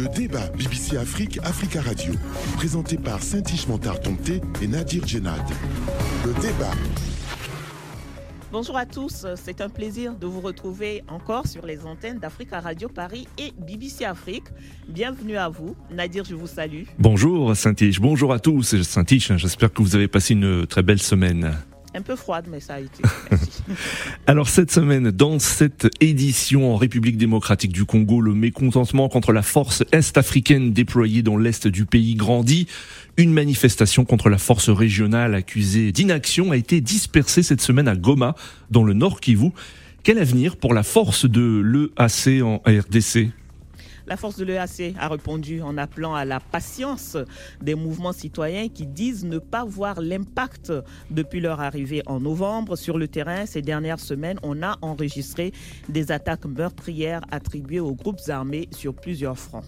Le débat BBC Afrique, Africa Radio, présenté par Saint-Ish Montard Tomté et Nadir Djenad. Le débat. Bonjour à tous, c'est un plaisir de vous retrouver encore sur les antennes d'Africa Radio Paris et BBC Afrique. Bienvenue à vous. Nadir, je vous salue. Bonjour Saint-Ish, bonjour à tous. Saint-Ish, j'espère que vous avez passé une très belle semaine. Un peu froide, mais ça a été. Alors cette semaine, dans cette édition en République démocratique du Congo, le mécontentement contre la force est-africaine déployée dans l'est du pays grandit. Une manifestation contre la force régionale accusée d'inaction a été dispersée cette semaine à Goma, dans le Nord Kivu. Quel avenir pour la force de l'EAC en RDC la force de l'EAC a répondu en appelant à la patience des mouvements citoyens qui disent ne pas voir l'impact depuis leur arrivée en novembre sur le terrain. Ces dernières semaines, on a enregistré des attaques meurtrières attribuées aux groupes armés sur plusieurs fronts.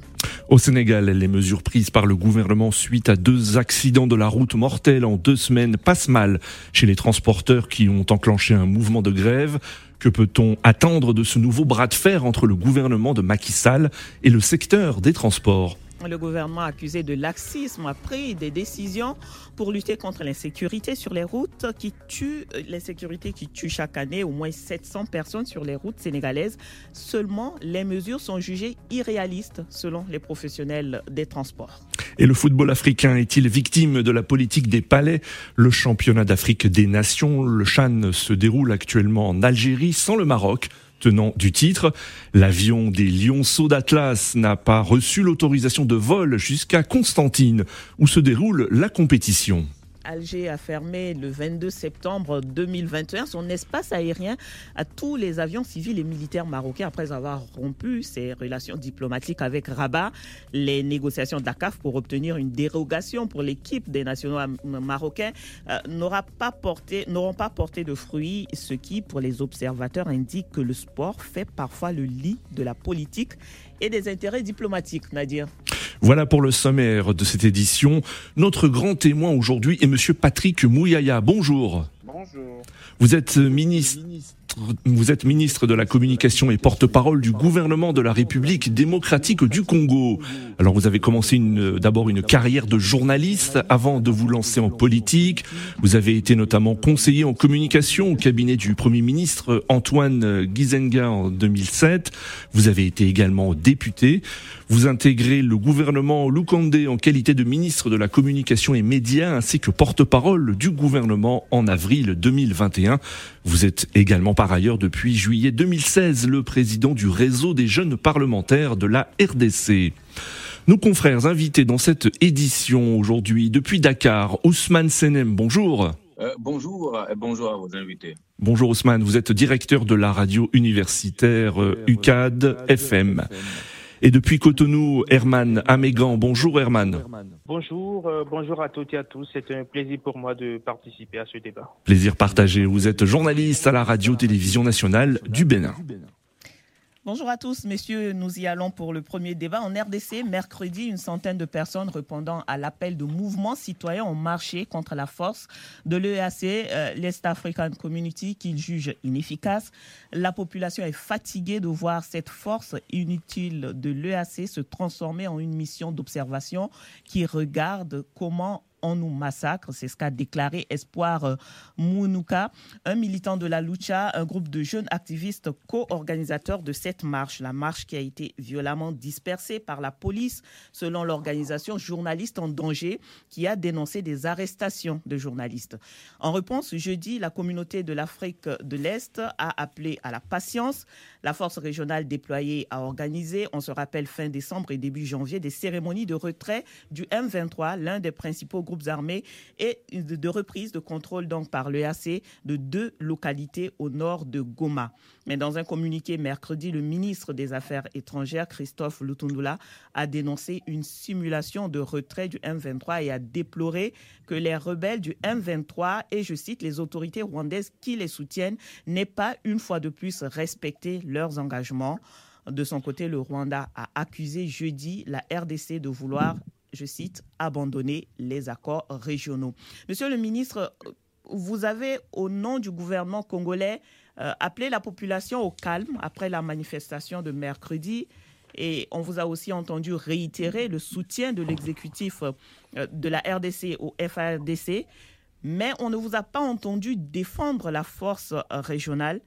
Au Sénégal, les mesures prises par le gouvernement suite à deux accidents de la route mortels en deux semaines passent mal chez les transporteurs qui ont enclenché un mouvement de grève. Que peut-on attendre de ce nouveau bras de fer entre le gouvernement de Macky Sall et le secteur des transports? Le gouvernement accusé de laxisme a pris des décisions pour lutter contre l'insécurité sur les routes qui tue euh, l'insécurité qui tue chaque année au moins 700 personnes sur les routes sénégalaises. Seulement, les mesures sont jugées irréalistes selon les professionnels des transports. Et le football africain est-il victime de la politique des palais? Le championnat d'Afrique des nations, le Chan, se déroule actuellement en Algérie sans le Maroc tenant du titre. L'avion des Lionceaux d'Atlas n'a pas reçu l'autorisation de vol jusqu'à Constantine, où se déroule la compétition. Alger a fermé le 22 septembre 2021 son espace aérien à tous les avions civils et militaires marocains après avoir rompu ses relations diplomatiques avec Rabat. Les négociations d'ACAF pour obtenir une dérogation pour l'équipe des nationaux marocains euh, n'auront pas, porté, pas porté de fruits, ce qui, pour les observateurs, indique que le sport fait parfois le lit de la politique et des intérêts diplomatiques, Nadir. Voilà pour le sommaire de cette édition. Notre grand témoin aujourd'hui est Monsieur Patrick Mouyaya. Bonjour. Bonjour. Vous êtes ministre vous êtes ministre de la Communication et porte-parole du gouvernement de la République démocratique du Congo. Alors vous avez commencé d'abord une carrière de journaliste avant de vous lancer en politique. Vous avez été notamment conseiller en communication au cabinet du Premier ministre Antoine Gizenga en 2007. Vous avez été également député. Vous intégrez le gouvernement Lukande en qualité de ministre de la Communication et Médias ainsi que porte-parole du gouvernement en avril 2021. Vous êtes également par ailleurs depuis juillet 2016 le président du réseau des jeunes parlementaires de la RDC. Nos confrères invités dans cette édition aujourd'hui depuis Dakar, Ousmane Senem, bonjour. Euh, bonjour et bonjour à vos invités. Bonjour Ousmane, vous êtes directeur de la radio universitaire UCAD euh, FM. Et depuis Cotonou, Herman Amégan. Bonjour Herman. Bonjour, euh, bonjour à toutes et à tous. C'est un plaisir pour moi de participer à ce débat. Plaisir partagé. Vous êtes journaliste à la radio-télévision nationale du Bénin. Bonjour à tous, messieurs. Nous y allons pour le premier débat. En RDC, mercredi, une centaine de personnes répondant à l'appel de mouvements citoyens ont marché contre la force de l'EAC, euh, l'Est African Community, qu'ils jugent inefficace. La population est fatiguée de voir cette force inutile de l'EAC se transformer en une mission d'observation qui regarde comment on nous massacre. C'est ce qu'a déclaré Espoir euh, Mounouka, un militant de la lucha, un groupe de jeunes activistes co-organisateurs de cette marche. La marche qui a été violemment dispersée par la police, selon l'organisation Journalistes en danger, qui a dénoncé des arrestations de journalistes. En réponse, jeudi, la communauté de l'Afrique de l'Est a appelé à la patience. La force régionale déployée a organisé, on se rappelle fin décembre et début janvier, des cérémonies de retrait du M23, l'un des principaux groupes armés, et de reprise de contrôle donc par l'EAC de deux localités au nord de Goma. Mais dans un communiqué mercredi, le ministre des Affaires étrangères, Christophe Lutundula, a dénoncé une simulation de retrait du M23 et a déploré que les rebelles du M23 et, je cite, les autorités rwandaises qui les soutiennent n'aient pas une fois de plus respecté leurs engagements. De son côté, le Rwanda a accusé jeudi la RDC de vouloir, je cite, abandonner les accords régionaux. Monsieur le ministre, vous avez, au nom du gouvernement congolais, euh, appelé la population au calme après la manifestation de mercredi. Et on vous a aussi entendu réitérer le soutien de l'exécutif euh, de la RDC au FARDC, mais on ne vous a pas entendu défendre la force régionale.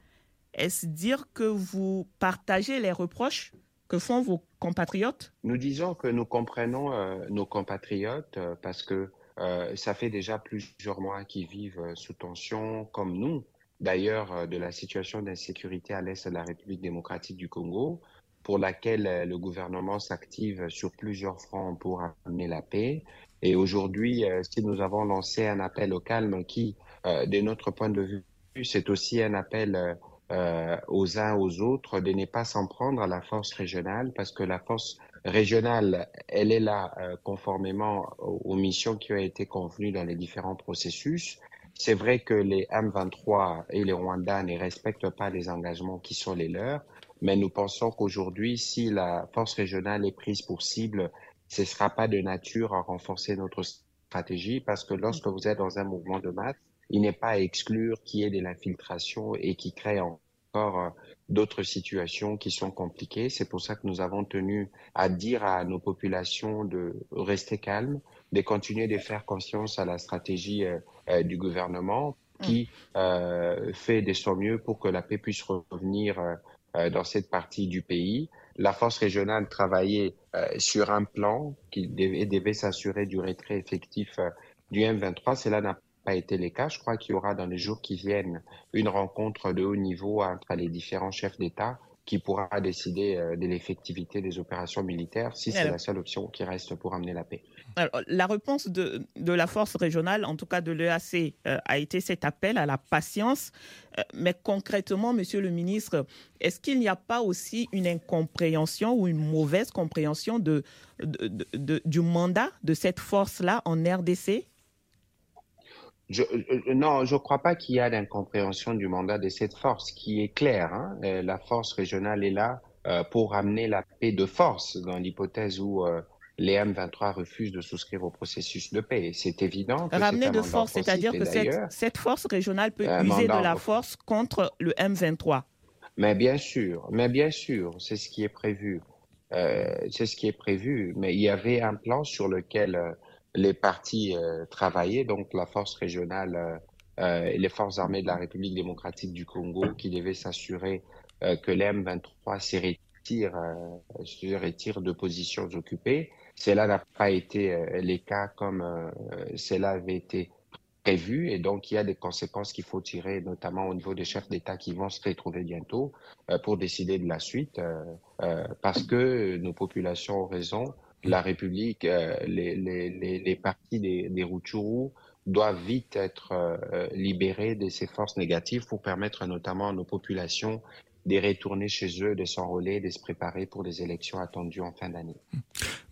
Est-ce dire que vous partagez les reproches que font vos compatriotes? Nous disons que nous comprenons euh, nos compatriotes euh, parce que euh, ça fait déjà plusieurs mois qu'ils vivent sous tension, comme nous, d'ailleurs, de la situation d'insécurité à l'est de la République démocratique du Congo, pour laquelle le gouvernement s'active sur plusieurs fronts pour amener la paix. Et aujourd'hui, si nous avons lancé un appel au calme qui, de notre point de vue, c'est aussi un appel euh, aux uns aux autres de ne pas s'en prendre à la force régionale parce que la force régionale, elle est là euh, conformément aux, aux missions qui ont été convenues dans les différents processus. C'est vrai que les M23 et les Rwandais ne respectent pas les engagements qui sont les leurs, mais nous pensons qu'aujourd'hui, si la force régionale est prise pour cible, ce ne sera pas de nature à renforcer notre stratégie parce que lorsque vous êtes dans un mouvement de masse, il n'est pas à exclure qu'il y ait de l'infiltration et qui crée encore euh, d'autres situations qui sont compliquées. C'est pour ça que nous avons tenu à dire à nos populations de rester calmes, de continuer de faire confiance à la stratégie euh, euh, du gouvernement qui euh, fait de son mieux pour que la paix puisse revenir euh, dans cette partie du pays. La force régionale travaillait euh, sur un plan qui devait, devait s'assurer du retrait effectif du M23. Cela n'a pas été le cas. Je crois qu'il y aura dans les jours qui viennent une rencontre de haut niveau entre les différents chefs d'État qui pourra décider euh, de l'effectivité des opérations militaires si c'est la seule option qui reste pour amener la paix. Alors, la réponse de, de la force régionale, en tout cas de l'EAC, euh, a été cet appel à la patience. Euh, mais concrètement, Monsieur le ministre, est-ce qu'il n'y a pas aussi une incompréhension ou une mauvaise compréhension de- du mandat de cette force-là en RDC Je, euh, non, je ne crois pas qu'il y a d'incompréhension du mandat de cette force qui est clair. Hein. Euh, la force régionale est là euh, pour amener la paix de force dans l'hypothèse où euh, les M23 refusent de souscrire au processus de paix. C'est évident que Ramener de force, c'est-à-dire que cette, cette force régionale peut user de la force contre le M23. Mais bien sûr, mais bien sûr, c'est ce qui est prévu. Euh, c'est ce qui est prévu. Mais il y avait un plan sur lequel euh, les partis euh, travaillaient, donc la force régionale euh, euh, et les forces armées de la République démocratique du Congo, qui devaient s'assurer que les M23 se retirent, euh, se retirent de positions occupées. Cela n'a pas été euh, le cas comme cela avait été prévu et donc il y a des conséquences qu'il faut tirer, notamment au niveau des chefs d'État qui vont se retrouver bientôt pour décider de la suite, parce que nos populations ont raison. La République, euh, les, les, partis des, des doivent vite être euh, libérés de ces forces négatives pour permettre notamment à nos populations de retourner chez eux, de s'enrôler, de se préparer pour les élections attendues en fin d'année.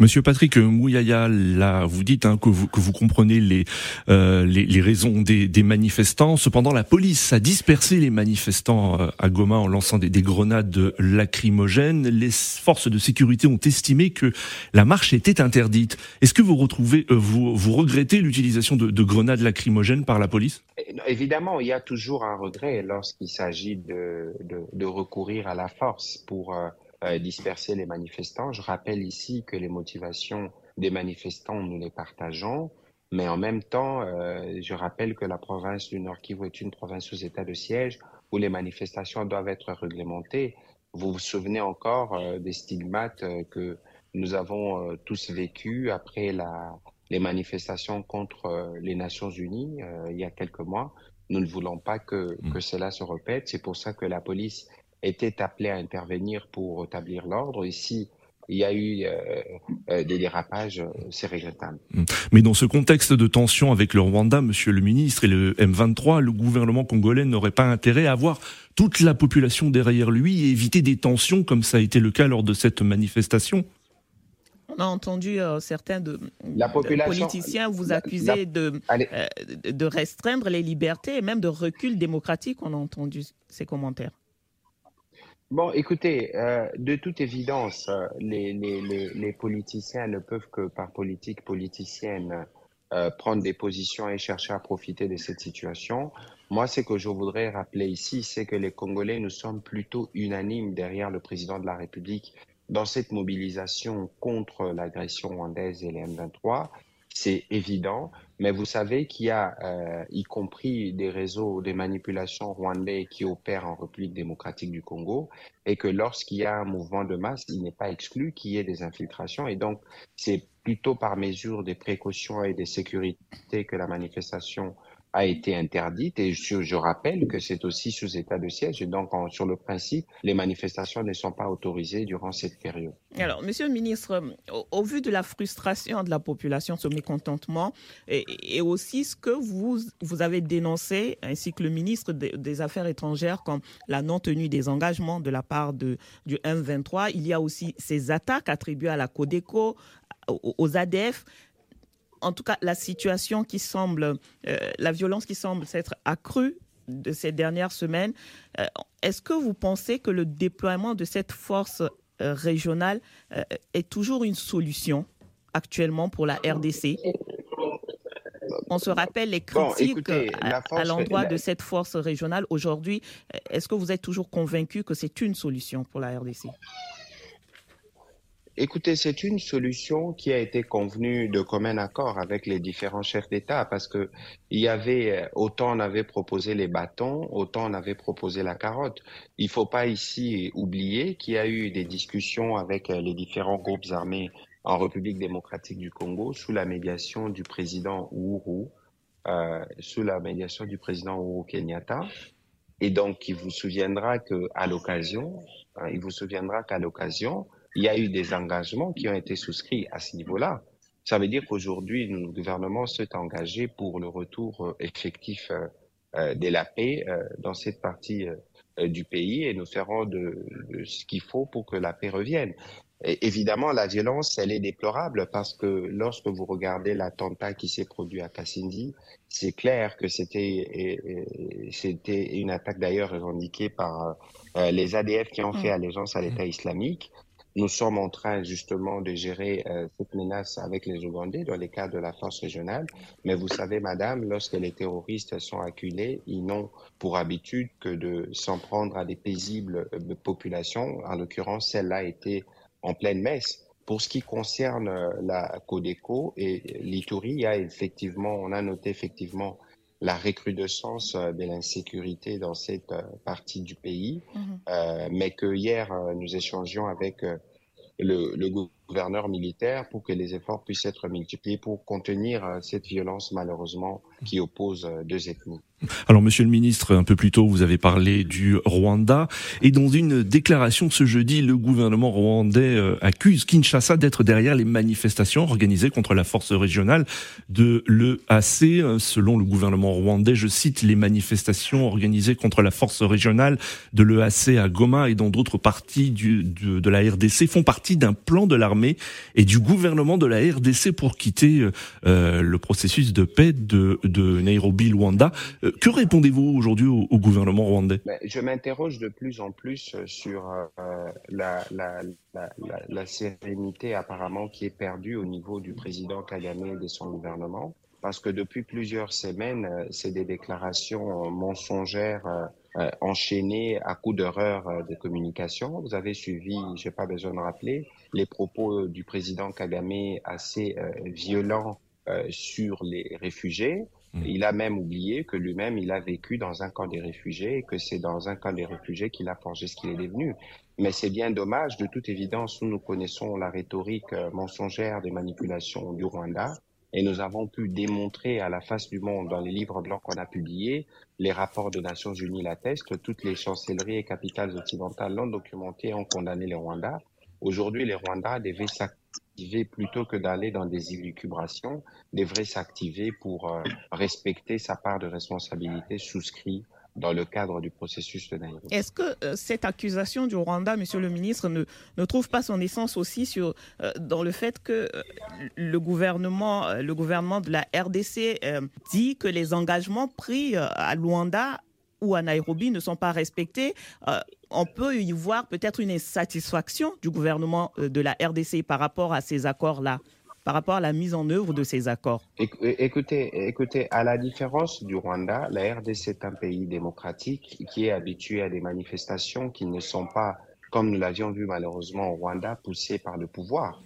Monsieur Patrick Mouyaya, là, vous dites hein, que, vous, que vous comprenez les, euh, les, les raisons des, des manifestants. Cependant, la police a dispersé les manifestants euh, à Goma en lançant des, des grenades lacrymogènes. Les forces de sécurité ont estimé que la marche était interdite. Est-ce que vous retrouvez, euh, vous, vous regrettez l'utilisation de, de grenades lacrymogènes par la police? Et, Évidemment, il y a toujours un regret lorsqu'il s'agit de, de, de recourir à la force pour euh, euh, disperser les manifestants. Je rappelle ici que les motivations des manifestants, nous les partageons, mais en même temps, euh, je rappelle que la province du Nord Kivu est une province sous état de siège où les manifestations doivent être réglementées. Vous vous souvenez encore euh, des stigmates euh, que nous avons tous vécus après la, les manifestations contre les Nations Unies il y a quelques mois. Nous ne voulons pas que, Mm. que cela se répète. C'est pour ça que la police était appelée à intervenir pour rétablir l'ordre. Ici, il y a eu euh, euh, des dérapages, euh, c'est regrettable. Mais dans ce contexte de tension avec le Rwanda, monsieur le ministre, et le M23, le gouvernement congolais n'aurait pas intérêt à avoir toute la population derrière lui et éviter des tensions comme ça a été le cas lors de cette manifestation On a entendu euh, certains de, La de politiciens vous la- accuser de, Allez, euh, de restreindre les libertés et même de recul démocratique. On a entendu ces commentaires. Bon, écoutez, euh, de toute évidence, euh, les, politiciens ne peuvent que par politique politicienne euh, prendre des positions et chercher à profiter de cette situation. Moi, ce que je voudrais rappeler ici, c'est que les Congolais, nous sommes plutôt unanimes derrière le président de la République dans cette mobilisation contre l'agression rwandaise et les M23, c'est évident, mais vous savez qu'il y a, euh, y compris des réseaux de manipulation rwandais qui opèrent en République démocratique du Congo, et que lorsqu'il y a un mouvement de masse, il n'est pas exclu qu'il y ait des infiltrations. Et donc, c'est plutôt par mesure des précautions et des sécurités que la manifestation a été interdite et je, rappelle que c'est aussi sous état de siège et donc sur le principe, les manifestations ne sont pas autorisées durant cette période. Alors, Monsieur le ministre, au, vu de la frustration de la population, ce mécontentement et, et, aussi ce que vous, vous avez dénoncé, ainsi que le ministre des Affaires étrangères, comme la non-tenue des engagements de la part de, du M23, il y a aussi ces attaques attribuées à la Codeco, aux ADF en tout cas, la situation qui semble, euh, la violence qui semble s'être accrue de ces dernières semaines, euh, est-ce que vous pensez que le déploiement de cette force euh, régionale est toujours une solution actuellement pour la RDC on se rappelle les critiques à, l'endroit de cette force régionale. Aujourd'hui, est-ce que vous êtes toujours convaincu que c'est une solution pour la RDC Écoutez, c'est une solution qui a été convenue de commun accord avec les différents chefs d'État parce que il y avait autant on avait proposé les bâtons, autant on avait proposé la carotte. Il faut pas ici oublier qu'il y a eu des discussions avec les différents groupes armés en République démocratique du Congo sous la médiation du président Uhuru, euh, sous la médiation du président Uhuru Kenyatta. Et donc, il vous souviendra que l'occasion, hein, il vous souviendra qu'à l'occasion, il y a eu des engagements qui ont été souscrits à ce niveau-là. Ça veut dire qu'aujourd'hui, le gouvernement s'est engagé pour le retour euh, effectif euh, euh, de la paix dans cette partie du pays et nous ferons de, ce qu'il faut pour que la paix revienne. Et évidemment, la violence, elle est déplorable parce que lorsque vous regardez l'attentat qui s'est produit à Kassindi, c'est clair que c'était c'était une attaque d'ailleurs revendiquée par les ADF qui ont fait mm. allégeance à l'État islamique. Nous sommes en train justement de gérer euh, cette menace avec les Ougandais dans les cas de la force régionale. Mais vous savez, madame, lorsque les terroristes sont acculés, ils n'ont pour habitude que de s'en prendre à des paisibles euh, populations. En l'occurrence, celle-là était en pleine messe. Pour ce qui concerne euh, la Codeco et l'Ituri, il y a effectivement, on a noté effectivement la recrudescence euh, de l'insécurité dans cette euh, partie du pays, mhm. euh, mais que hier nous échangions avec le, le, gouverneur militaire pour que les efforts puissent être multipliés pour contenir cette violence malheureusement qui oppose deux ethnies. Alors, monsieur le ministre, un peu plus tôt, vous avez parlé du Rwanda. Et dans une déclaration ce jeudi, le gouvernement rwandais euh, accuse Kinshasa d'être derrière les manifestations organisées contre la force régionale de l'EAC. Selon le gouvernement rwandais, je cite, les manifestations organisées contre la force régionale de l'EAC à Goma et dans d'autres parties de, de, la RDC font partie d'un plan de et du gouvernement de la RDC pour quitter euh, le processus de paix de, de Nairobi, Rwanda. Euh, que répondez-vous aujourd'hui au, gouvernement rwandais? Ben, Je m'interroge de plus en plus euh, sur euh, la, la, sérénité apparemment qui est perdue au niveau du président Kagame et de son gouvernement, parce que depuis plusieurs semaines, euh, c'est des déclarations mensongères enchaînées à coups d'erreurs de communication. Vous avez suivi, je n'ai pas besoin de rappeler, les propos du président Kagame assez violents sur les réfugiés. Mm. Il a même oublié que lui-même, il a vécu dans un camp des réfugiés et que c'est dans un camp des réfugiés qu'il a forgé ce qu'il est devenu. Mais c'est bien dommage, de toute évidence, où nous connaissons la rhétorique euh, mensongère des manipulations du Rwanda. Et nous avons pu démontrer à la face du monde, dans les livres blancs qu'on a publiés, les rapports des Nations Unies l'attestent, toutes les chancelleries et capitales occidentales l'ont documenté, ont condamné les Rwandais. Aujourd'hui, les Rwandais devaient plutôt que d'aller dans des élucubrations, devrait s'activer pour euh, respecter sa part de responsabilité souscrite dans le cadre du processus de Nairobi. Est-ce que euh, cette accusation du Rwanda, Monsieur le ministre, ne, ne trouve pas son essence aussi sur, euh, dans le fait que le, gouvernement, le gouvernement de la RDC dit que les engagements pris à Luanda ou à Nairobi ne sont pas respectés on peut y voir peut-être une insatisfaction du gouvernement euh, de la RDC par rapport à ces accords-là, par rapport à la mise en œuvre de ces accords. Écoutez, écoutez, à la différence du Rwanda, la RDC est un pays démocratique qui est habitué à des manifestations qui ne sont pas comme nous l'avions vu malheureusement au Rwanda, poussé par le pouvoir.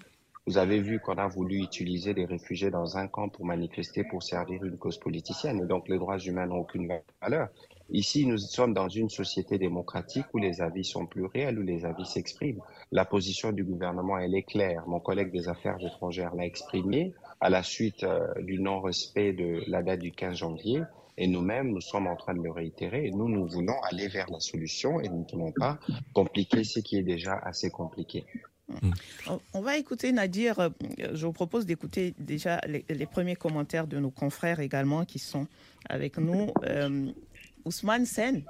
Vous avez vu qu'on a voulu utiliser des réfugiés dans un camp pour manifester, pour servir une cause politicienne. Donc, les droits humains n'ont aucune valeur. Ici, nous sommes dans une société démocratique où les avis sont pluriels, où les avis s'expriment. La position du gouvernement, elle est claire. Mon collègue des Affaires étrangères l'a exprimée à la suite euh, du non-respect de la date du 15 janvier. Et nous-mêmes, nous sommes en train de le réitérer. Nous, nous voulons aller vers la solution et nous ne voulons pas compliquer ce qui est déjà assez compliqué. On va écouter Nadir. Euh, je vous propose d'écouter déjà les, premiers commentaires de nos confrères également qui sont avec nous. Euh, Ousmane Sen.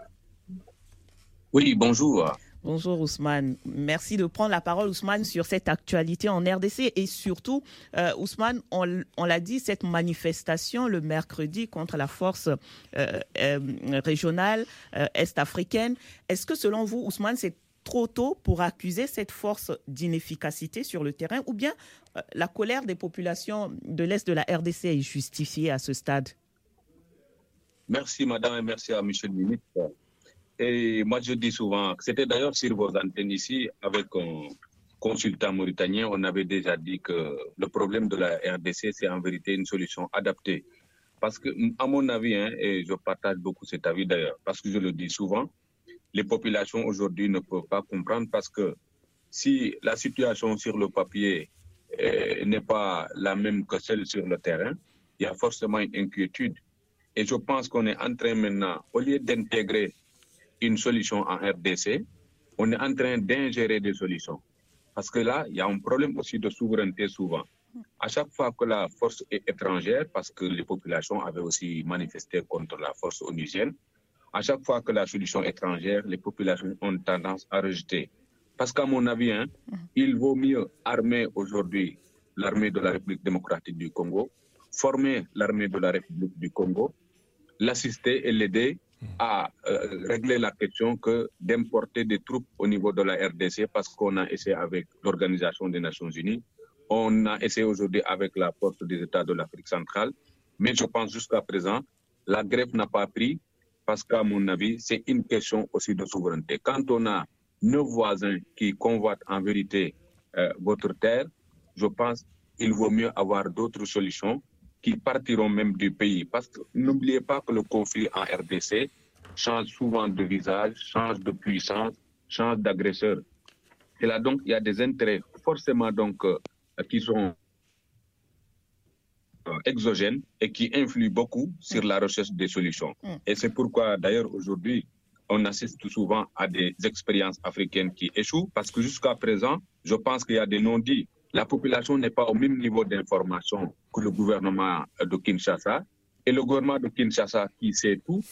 Oui, bonjour. Bonjour Ousmane. Merci de prendre la parole Ousmane sur cette actualité en RDC et surtout, euh, Ousmane, on, l'a dit, cette manifestation le mercredi contre la force régionale est-africaine. Est-ce que selon vous, Ousmane, c'est trop tôt pour accuser cette force d'inefficacité sur le terrain ou bien euh, la colère des populations de l'Est de la RDC est justifiée à ce stade? Merci madame et merci à monsieur le ministre. Et moi je dis souvent, c'était d'ailleurs sur vos antennes ici avec un consultant mauritanien, on avait déjà dit que le problème de la RDC c'est en vérité une solution adaptée. Parce que, à mon avis, hein, et je partage beaucoup cet avis d'ailleurs, parce que je le dis souvent, les populations aujourd'hui ne peuvent pas comprendre parce que si la situation sur le papier euh, n'est pas la même que celle sur le terrain, il y a forcément une inquiétude. Et je pense qu'on est en train maintenant, au lieu d'intégrer une solution en RDC, on est en train d'ingérer des solutions. Parce que là, il y a un problème aussi de souveraineté souvent. À chaque fois que la force est étrangère, parce que les populations avaient aussi manifesté contre la force onusienne, à chaque fois que la solution étrangère, les populations ont tendance à rejeter. Parce qu'à mon avis, hein, il vaut mieux armer aujourd'hui l'armée de la République démocratique du Congo, former l'armée de la République du Congo, l'assister et l'aider à euh, régler la question que d'importer des troupes au niveau de la RDC parce qu'on a essayé avec l'Organisation des Nations Unies, on a essayé aujourd'hui avec la force des États de l'Afrique centrale, mais je pense jusqu'à présent, la grève n'a pas pris parce qu'à mon avis, c'est une question aussi de souveraineté. Quand on a nos voisins qui convoitent en vérité euh, votre terre, je pense qu'il vaut mieux avoir d'autres solutions qui partiront même du pays. Parce que n'oubliez pas que le conflit en RDC change souvent de visage, change de puissance, change d'agresseur. Et là, donc, il y a des intérêts forcément donc, euh, qui sont exogènes et qui influent beaucoup sur la recherche des solutions. Mm. Et c'est pourquoi, d'ailleurs, aujourd'hui, on assiste souvent à des expériences africaines qui échouent parce que jusqu'à présent, je pense qu'il y a des non-dits. La population n'est pas au même niveau d'information que le gouvernement de Kinshasa. Et le gouvernement de Kinshasa, qui sait tout,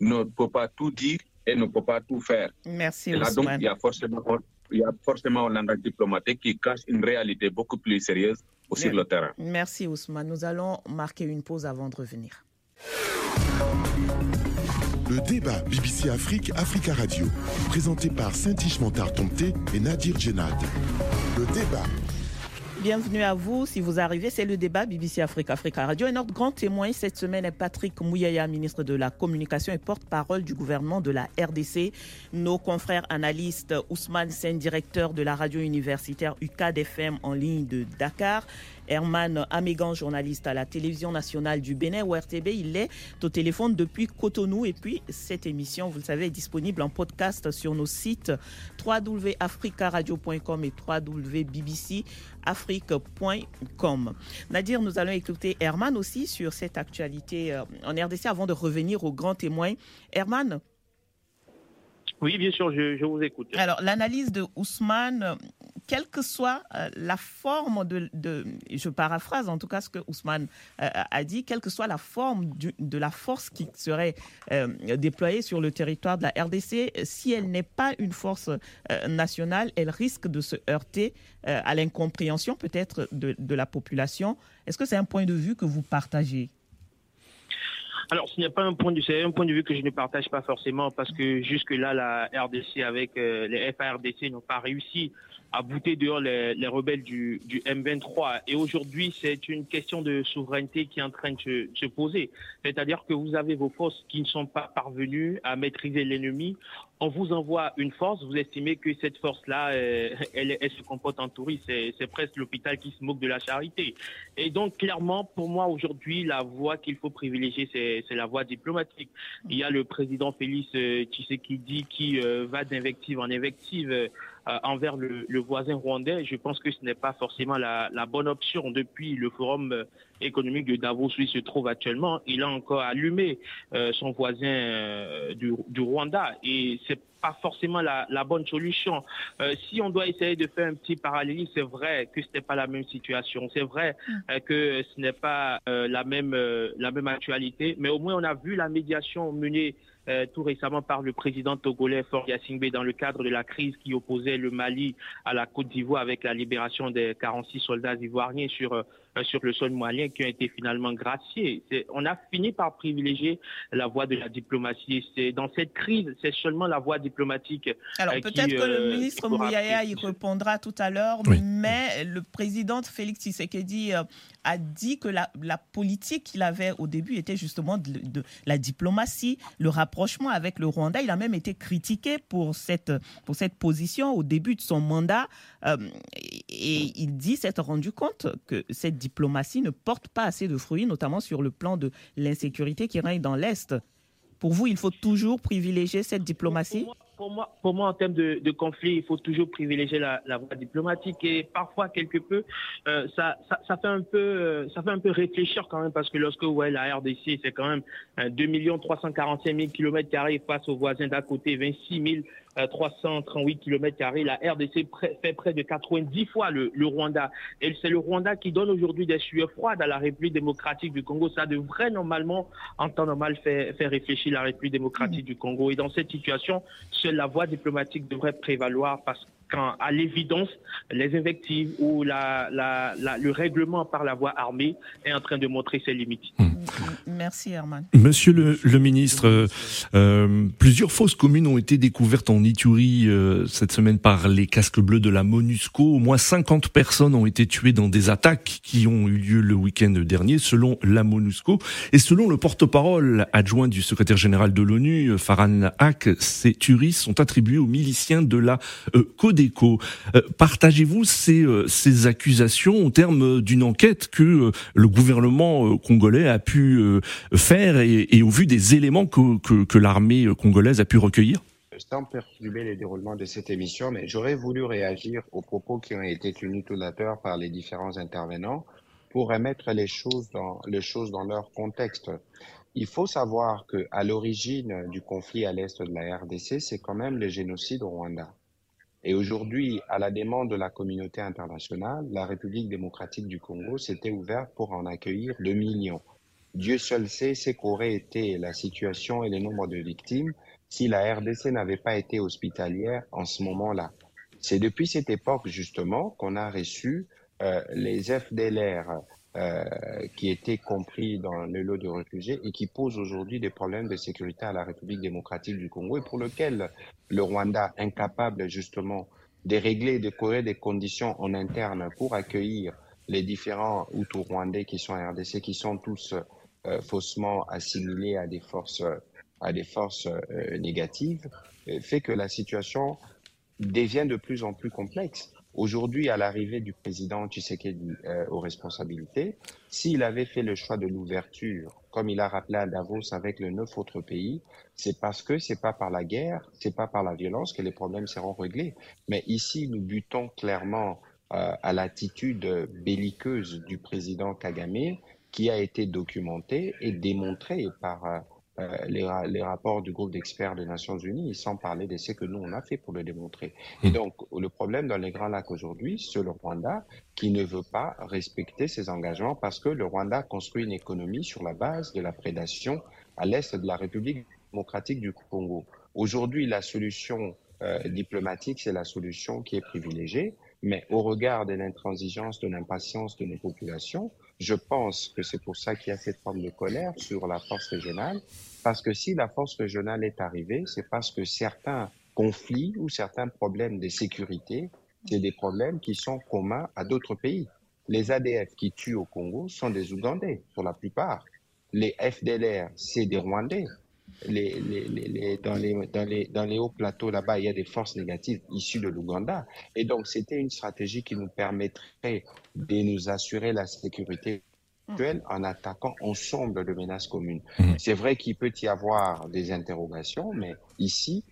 ne peut pas tout dire et ne peut pas tout faire. Merci, et là, donc, il y a forcément il y a forcément un langage diplomatique qui cache une réalité beaucoup plus sérieuse sur le terrain. Merci Ousmane. Nous allons marquer une pause avant de revenir. Le débat BBC Afrique, Africa Radio, présenté par Saint-Ishmantar Tomté et Nadir Djenad. Le débat Bienvenue à vous. Si vous arrivez, c'est le débat BBC Afrique, Africa Radio. Et notre grand témoin cette semaine est Patrick Mouyaya, ministre de la Communication et porte-parole du gouvernement de la RDC. Nos confrères analystes, Ousmane Sen, directeur de la radio universitaire UCAD-FM en ligne de Dakar, Herman Amégan, journaliste à la télévision nationale du Bénin ou RTB. Il est au téléphone depuis Cotonou. Et puis, cette émission, vous le savez, est disponible en podcast sur nos sites www.africaradio.com et www.bbcafrique.com. Nadir, nous allons écouter Herman aussi sur cette actualité euh, en RDC avant de revenir au grand témoin. Herman, oui, bien sûr, je, vous écoute. Alors, l'analyse de Ousmane, quelle que soit euh, la forme de, je paraphrase en tout cas ce que Ousmane euh, a dit, quelle que soit la forme de la force qui serait euh, déployée sur le territoire de la RDC, si elle n'est pas une force nationale, elle risque de se heurter à l'incompréhension peut-être de la population. Est-ce que c'est un point de vue que vous partagez? Alors, ce n'est pas un point de vue, un point de vue que je ne partage pas forcément parce que jusque là, la RDC avec euh, les FARDC n'ont pas réussi à bouter dehors les, les rebelles du, du, M23. Et aujourd'hui, c'est une question de souveraineté qui est en train de se, se poser. C'est-à-dire que vous avez vos forces qui ne sont pas parvenues à maîtriser l'ennemi. On vous envoie une force, vous estimez que cette force-là, euh, elle, elle, se comporte en touriste. C'est presque l'hôpital qui se moque de la charité. Et donc, clairement, pour moi, aujourd'hui, la voie qu'il faut privilégier, c'est la voie diplomatique. Il y a le président Félix euh, Tshisekedi qui euh, va d'invective en invective envers le, le, voisin rwandais. Je pense que ce n'est pas forcément la, la, bonne option depuis le forum euh, économique de Davos où il se trouve actuellement. Il a encore allumé euh, son voisin euh, du, du, Rwanda et c'est pas forcément la, la bonne solution. Euh, si on doit essayer de faire un petit parallélisme, c'est vrai que ce n'est pas la même situation, c'est vrai euh, que ce n'est pas euh, la même la même actualité, mais au moins on a vu la médiation menée euh, tout récemment par le président togolais Faure Yassingbe dans le cadre de la crise qui opposait le Mali à la Côte d'Ivoire avec la libération des 46 soldats ivoiriens sur euh, sur le sol malien qui ont été finalement graciés. On a fini par privilégier la voie de la diplomatie. C'est dans cette crise, c'est seulement la voie diplomatique. Alors euh, peut-être que le ministre Mouyaya y répondra tout à l'heure, oui. mais le président Félix Tshisekedi a dit que la, la politique qu'il avait au début était justement de, de, la diplomatie, le rapprochement avec le Rwanda. Il a même été critiqué pour cette, pour cette position au début de son mandat. Euh, et il dit s'être rendu compte que cette diplomatie ne porte pas assez de fruits, notamment sur le plan de l'insécurité qui règne dans l'Est. Pour vous, il faut toujours privilégier cette diplomatie? pour moi, pour moi, en termes de, de, conflit, il faut toujours privilégier la, la voie diplomatique et parfois quelque peu, euh, ça, ça, ça, fait un peu, euh, ça fait un peu réfléchir quand même parce que lorsque ouais, la RDC, c'est quand même euh, 2 345 000 kilomètres carrés face aux voisins d'à côté, 26 000 338 km carrés. La RDC fait près de 90 fois le, le Rwanda. Et c'est le Rwanda qui donne aujourd'hui des sueurs froides à la République démocratique du Congo. Ça devrait normalement, en temps normal, faire, faire réfléchir la République démocratique mmh. du Congo. Et dans cette situation, seule la voie diplomatique devrait prévaloir parce quand, à l'évidence, les invectives ou la, la, la, le règlement par la voie armée est en train de montrer ses limites. Mmh. Merci Herman. Monsieur le, le ministre, euh, plusieurs fausses communes ont été découvertes en Ituri euh, cette semaine par les casques bleus de la MONUSCO. Au moins 50 personnes ont été tuées dans des attaques qui ont eu lieu le week-end dernier, selon la MONUSCO. Et selon le porte-parole adjoint du secrétaire général de l'ONU, Farhan Haq, ces tueries sont attribuées aux miliciens de la euh, Codeco. Euh, Partagez-vous ces, euh, accusations au terme d'une enquête que euh, le gouvernement congolais a pu faire et, et, au vu des éléments que, l'armée congolaise a pu recueillir? Sans perturber le déroulement de cette émission, mais j'aurais voulu réagir aux propos qui ont été tenus tout à l'heure par les différents intervenants pour remettre les choses dans, les choses dans leur contexte. Il faut savoir que à l'origine du conflit à l'est de la RDC, c'est quand même le génocide au Rwanda. Et aujourd'hui, à la demande de la communauté internationale, la République démocratique du Congo s'était ouverte pour en accueillir 2 millions. Dieu seul sait ce qu'aurait été la situation et le nombre de victimes si la RDC n'avait pas été hospitalière en ce moment-là. C'est depuis cette époque, justement, qu'on a reçu euh, les FDLR euh, qui étaient compris dans le lot de réfugiés et qui posent aujourd'hui des problèmes de sécurité à la République démocratique du Congo et pour lequel le Rwanda, incapable justement de régler, de créer des conditions en interne pour accueillir les différents Hutus-Rwandais qui sont en RDC, qui sont tous euh, faussement assimilés à des forces, à des forces euh, négatives, fait que la situation devient de plus en plus complexe. Aujourd'hui, à l'arrivée du président Tshisekedi euh, aux responsabilités, s'il avait fait le choix de l'ouverture, comme il a rappelé à Davos avec les neuf autres pays, c'est parce que c'est pas par la guerre, c'est pas par la violence que les problèmes seront réglés. Mais ici, nous butons clairement euh, à l'attitude belliqueuse du président Kagame, qui a été documentée et démontrée par euh, euh, les, les, rapports du groupe d'experts des Nations Unies, sans parler de ce que nous on a fait pour le démontrer. Et donc le problème dans les Grands Lacs aujourd'hui, c'est le Rwanda qui ne veut pas respecter ses engagements parce que le Rwanda construit une économie sur la base de la prédation à l'est de la République démocratique du Congo. Aujourd'hui, la solution euh, diplomatique, c'est la solution qui est privilégiée, mais au regard de l'intransigeance, de l'impatience de nos populations, je pense que c'est pour ça qu'il y a cette forme de colère sur la force régionale, parce que si la force régionale est arrivée, c'est parce que certains conflits ou certains problèmes de sécurité c'est des problèmes qui sont communs à d'autres pays. Les ADF qui tuent au Congo sont des Ougandais, pour la plupart. Les FDLR, c'est des Rwandais. Les, les, les, dans, les, dans, les, dans les hauts plateaux là-bas, il y a des forces négatives issues de l'Ouganda. Et donc, c'était une stratégie qui nous permettrait de nous assurer la sécurité actuelle en attaquant ensemble de menaces communes. Mmh. C'est vrai qu'il peut y avoir des interrogations, mais ici,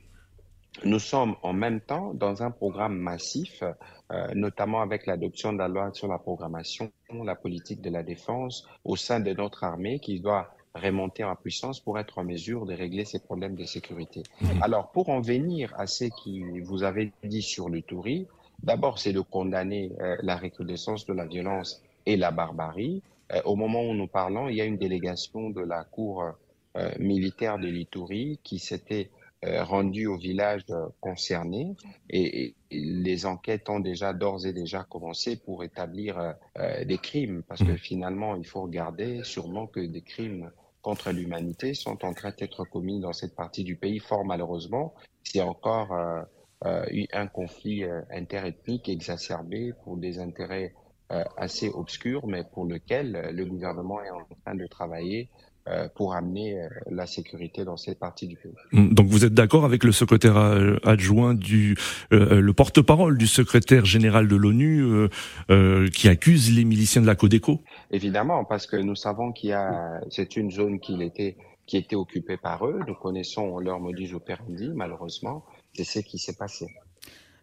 nous sommes en même temps dans un programme massif, euh, notamment avec l'adoption de la loi sur la programmation, la politique de la défense au sein de notre armée qui doit remonter en puissance pour être en mesure de régler ces problèmes de sécurité. Alors, pour en venir à ce que vous avez dit sur le Touri, d'abord, c'est de condamner euh, la recrudescence de la violence et la barbarie. Euh, au moment où nous parlons, il y a une délégation de la Cour euh, militaire de l'Itourie qui s'était euh, rendu au village concerné et, et les enquêtes ont déjà d'ores et déjà commencé pour établir des crimes parce que finalement il faut regarder sûrement que des crimes contre l'humanité sont en train d'être commis dans cette partie du pays fort malheureusement c'est encore euh, euh, eu un conflit euh, interethnique exacerbé pour des intérêts euh, assez obscurs mais pour lequel le gouvernement est en train de travailler pour amener la sécurité dans cette partie du pays. Mmh. Donc vous êtes d'accord avec le secrétaire adjoint du le porte-parole du secrétaire général de l'ONU qui accuse les miliciens de la Codeco? Évidemment, parce que nous savons qu'il y a, c'est une zone qui était, qui était occupée par eux. Nous connaissons leur modus operandi, malheureusement. C'est ce qui s'est passé.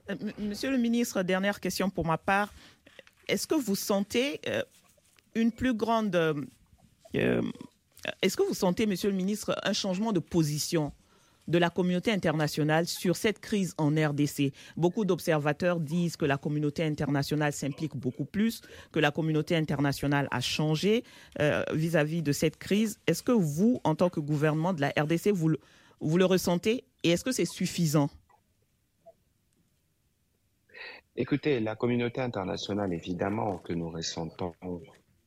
Euh, Monsieur le ministre, dernière question pour ma part. Est-ce que vous sentez euh, une plus grande... euh, Est-ce que vous sentez, Monsieur le ministre, un changement de position de la communauté internationale sur cette crise en RDC Beaucoup d'observateurs disent que la communauté internationale s'implique beaucoup plus, que la communauté internationale a changé euh, vis-à-vis de cette crise. Est-ce que vous, en tant que gouvernement de la RDC, vous vous le ressentez et est-ce que c'est suffisant? Écoutez, la communauté internationale, évidemment que nous ressentons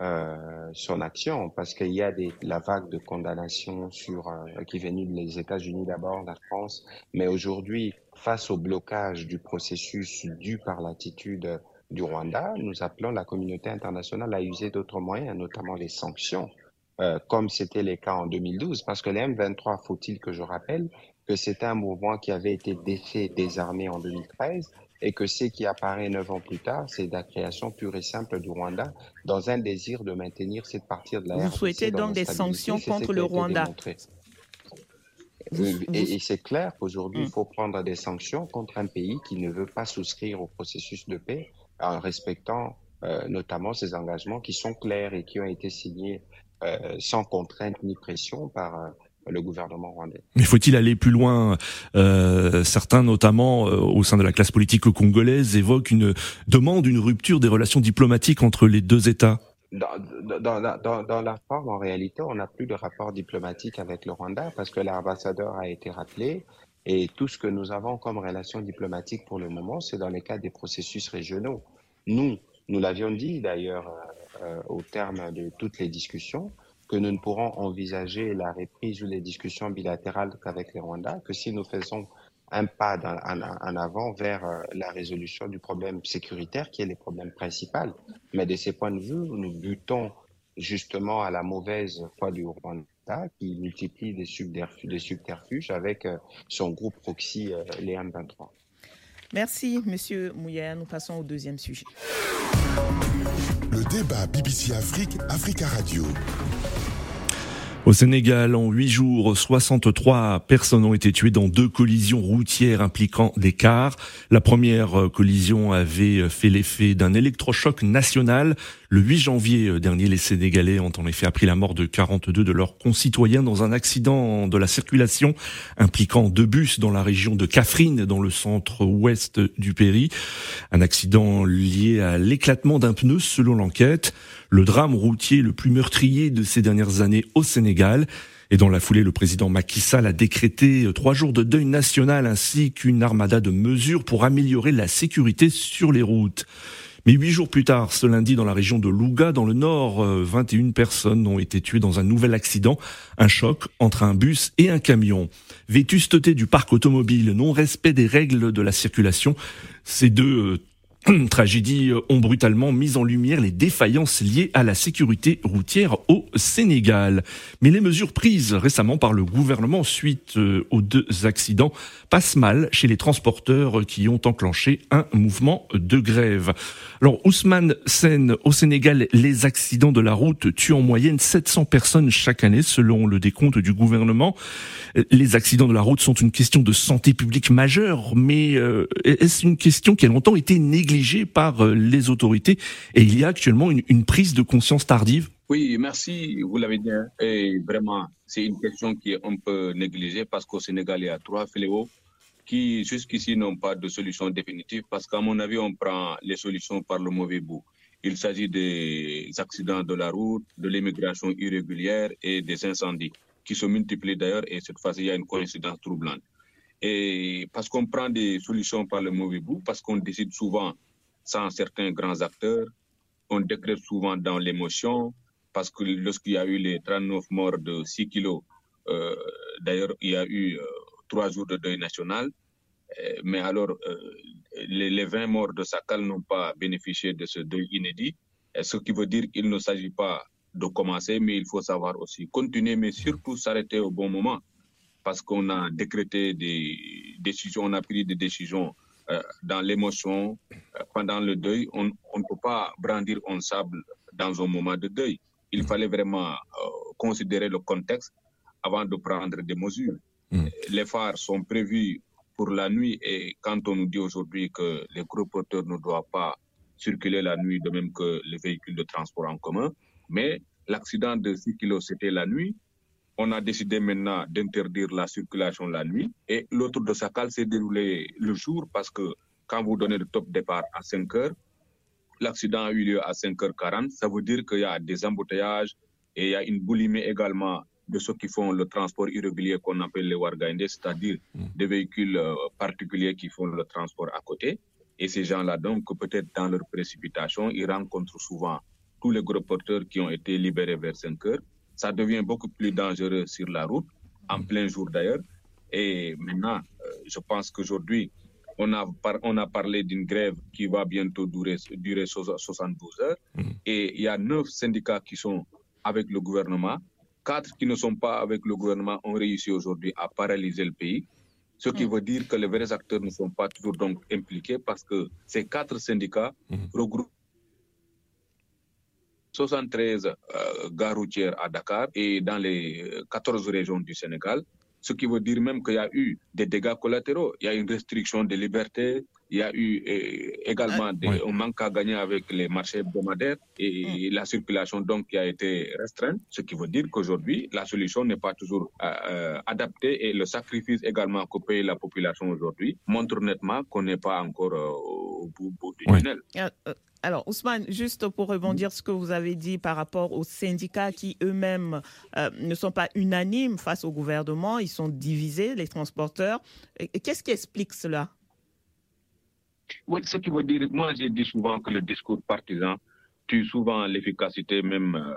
euh, son action parce qu'il y a la vague de condamnation euh, qui est venue des États-Unis d'abord, la France, mais aujourd'hui, face au blocage du processus dû par l'attitude du Rwanda, nous appelons la communauté internationale à user d'autres moyens, notamment les sanctions, euh, comme c'était le cas en 2012, parce que les M23, faut-il que je rappelle, que c'était un mouvement qui avait été défait, désarmé en 2013, et que ce qui apparaît neuf ans plus tard, c'est la création pure et simple du Rwanda dans un désir de maintenir cette partie de la Vous RDC souhaitez donc des sanctions contre le Rwanda Et, et c'est clair qu'aujourd'hui, Mm. il faut prendre des sanctions contre un pays qui ne veut pas souscrire au processus de paix en respectant euh, notamment ses engagements qui sont clairs et qui ont été signés euh, sans contrainte ni pression par euh, le gouvernement rwandais. Mais faut-il aller plus loin Euh, Certains, notamment euh, au sein de la classe politique congolaise, évoquent une demande, une rupture des relations diplomatiques entre les deux États? Dans, dans, dans, la- dans, dans la forme, en réalité, on n'a plus de rapport diplomatique avec le Rwanda parce que l'ambassadeur a été rappelé et tout ce que nous avons comme relation diplomatique pour le moment, c'est dans le cadre des processus régionaux. Nous, nous l'avions dit d'ailleurs euh, au terme de toutes les discussions, que nous ne pourrons envisager la reprise ou les discussions bilatérales qu'avec le Rwanda, que si nous faisons un pas dans- en, en avant vers euh, la résolution du problème sécuritaire qui est le problème principal. Mais de ce point de vue, nous butons justement à la mauvaise foi du Rwanda qui multiplie des subterfuges, des subterfuges avec euh, son groupe proxy, euh, les M23. Merci, Monsieur Mouya. Nous passons au deuxième sujet. Le débat BBC Afrique, Africa Radio. Au Sénégal, en huit jours, 63 personnes ont été tuées dans deux collisions routières impliquant des cars. La première euh, collision avait fait l'effet d'un électrochoc national. Le 8 janvier euh, dernier, les Sénégalais ont en effet appris la mort de 42 de leurs concitoyens dans un accident de la circulation impliquant deux bus dans la région de Kafrine, dans le centre-ouest du pays. Un accident lié à l'éclatement d'un pneu, selon l'enquête. Le drame routier le plus meurtrier de ces dernières années au Sénégal. Et dans la foulée, le président Macky Sall a décrété trois jours de deuil national ainsi qu'une armada de mesures pour améliorer la sécurité sur les routes. Mais huit jours plus tard, ce lundi, dans la région de Louga, dans le nord, euh, 21 personnes ont été tuées dans un nouvel accident, un choc entre un bus et un camion. Vétusteté du parc automobile, non-respect des règles de la circulation, ces deux euh, tragédies ont brutalement mis en lumière les défaillances liées à la sécurité routière au Sénégal. Mais les mesures prises récemment par le gouvernement suite euh, aux deux accidents passent mal chez les transporteurs qui ont enclenché un mouvement de grève. Alors Ousmane Sen, au Sénégal, les accidents de la route tuent en moyenne 700 personnes chaque année selon le décompte du gouvernement. Les accidents de la route sont une question de santé publique majeure, mais euh, est-ce une question qui a longtemps été négligée par euh, les autorités et il y a actuellement une, une prise de conscience tardive Oui, merci, vous l'avez dit. hein. Et vraiment, c'est une question qui est un peu négligée parce qu'au Sénégal, il y a trois fléaux qui jusqu'ici n'ont pas de solution définitive parce qu'à mon avis, on prend les solutions par le mauvais bout. Il s'agit des accidents de la route, de l'immigration irrégulière et des incendies qui se multiplient d'ailleurs et cette fois-ci, il y a une coïncidence troublante. Et parce qu'on prend des solutions par le mauvais bout, parce qu'on décide souvent sans certains grands acteurs, on décrète souvent dans l'émotion, parce que lorsqu'il y a eu les 39 morts de 6 kilos, euh, d'ailleurs, il y a eu euh, trois jours de deuil national, euh, mais alors euh, les, les 20 morts de Sakal n'ont pas bénéficié de ce deuil inédit, ce qui veut dire qu'il ne s'agit pas de commencer, mais il faut savoir aussi continuer, mais surtout s'arrêter au bon moment, parce qu'on a décrété des décisions, on a pris des décisions euh, dans l'émotion, euh, pendant le deuil, on, on ne peut pas brandir un sable dans un moment de deuil. Il fallait vraiment euh, considérer le contexte avant de prendre des mesures. Mm. Les phares sont prévus pour la nuit et quand on nous dit aujourd'hui que les gros porteurs ne doivent pas circuler la nuit, de même que les véhicules de transport en commun, mais l'accident de 6 kilos, c'était la nuit. On a décidé maintenant d'interdire la circulation la nuit et l'autre de Sakal s'est déroulé le jour parce que quand vous donnez le top départ à 5 heures, l'accident a eu lieu à 5h40. Ça veut dire qu'il y a des embouteillages et il y a une boulimie également de ceux qui font le transport irrégulier qu'on appelle les Wargaindé, c'est-à-dire Mm. des véhicules euh, particuliers qui font le transport à côté. Et ces gens-là, donc, peut-être dans leur précipitation, ils rencontrent souvent tous les gros porteurs qui ont été libérés vers 5 heures. Ça devient beaucoup plus dangereux sur la route, en plein jour d'ailleurs. Et maintenant, euh, je pense qu'aujourd'hui, on a, par- on a parlé d'une grève qui va bientôt durer, durer so- 72 heures. Mhm. Et il y a neuf syndicats qui sont avec le gouvernement. Quatre qui ne sont pas avec le gouvernement ont réussi aujourd'hui à paralyser le pays. Ce qui Mhm. veut dire que les vrais acteurs ne sont pas toujours donc impliqués parce que ces quatre syndicats Mhm. regroupent 73 euh, gares routières à Dakar et dans les euh, 14 régions du Sénégal. Ce qui veut dire même qu'il y a eu des dégâts collatéraux. Il y a une restriction des libertés. Il y a eu euh, également des, Ouais. un manque à gagner avec les marchés hebdomadaires et la circulation donc qui a été restreinte. Ce qui veut dire qu'aujourd'hui, la solution n'est pas toujours euh, euh, adaptée et le sacrifice également que paye la population aujourd'hui montre nettement qu'on n'est pas encore euh, au bout, bout du tunnel. Alors, Ousmane, juste pour rebondir ce que vous avez dit par rapport aux syndicats qui eux-mêmes euh, ne sont pas unanimes face au gouvernement, ils sont divisés, les transporteurs. Qu'est-ce qui explique cela? Oui, ce qui veut dire, moi j'ai dit souvent que le discours partisan tue souvent l'efficacité même euh,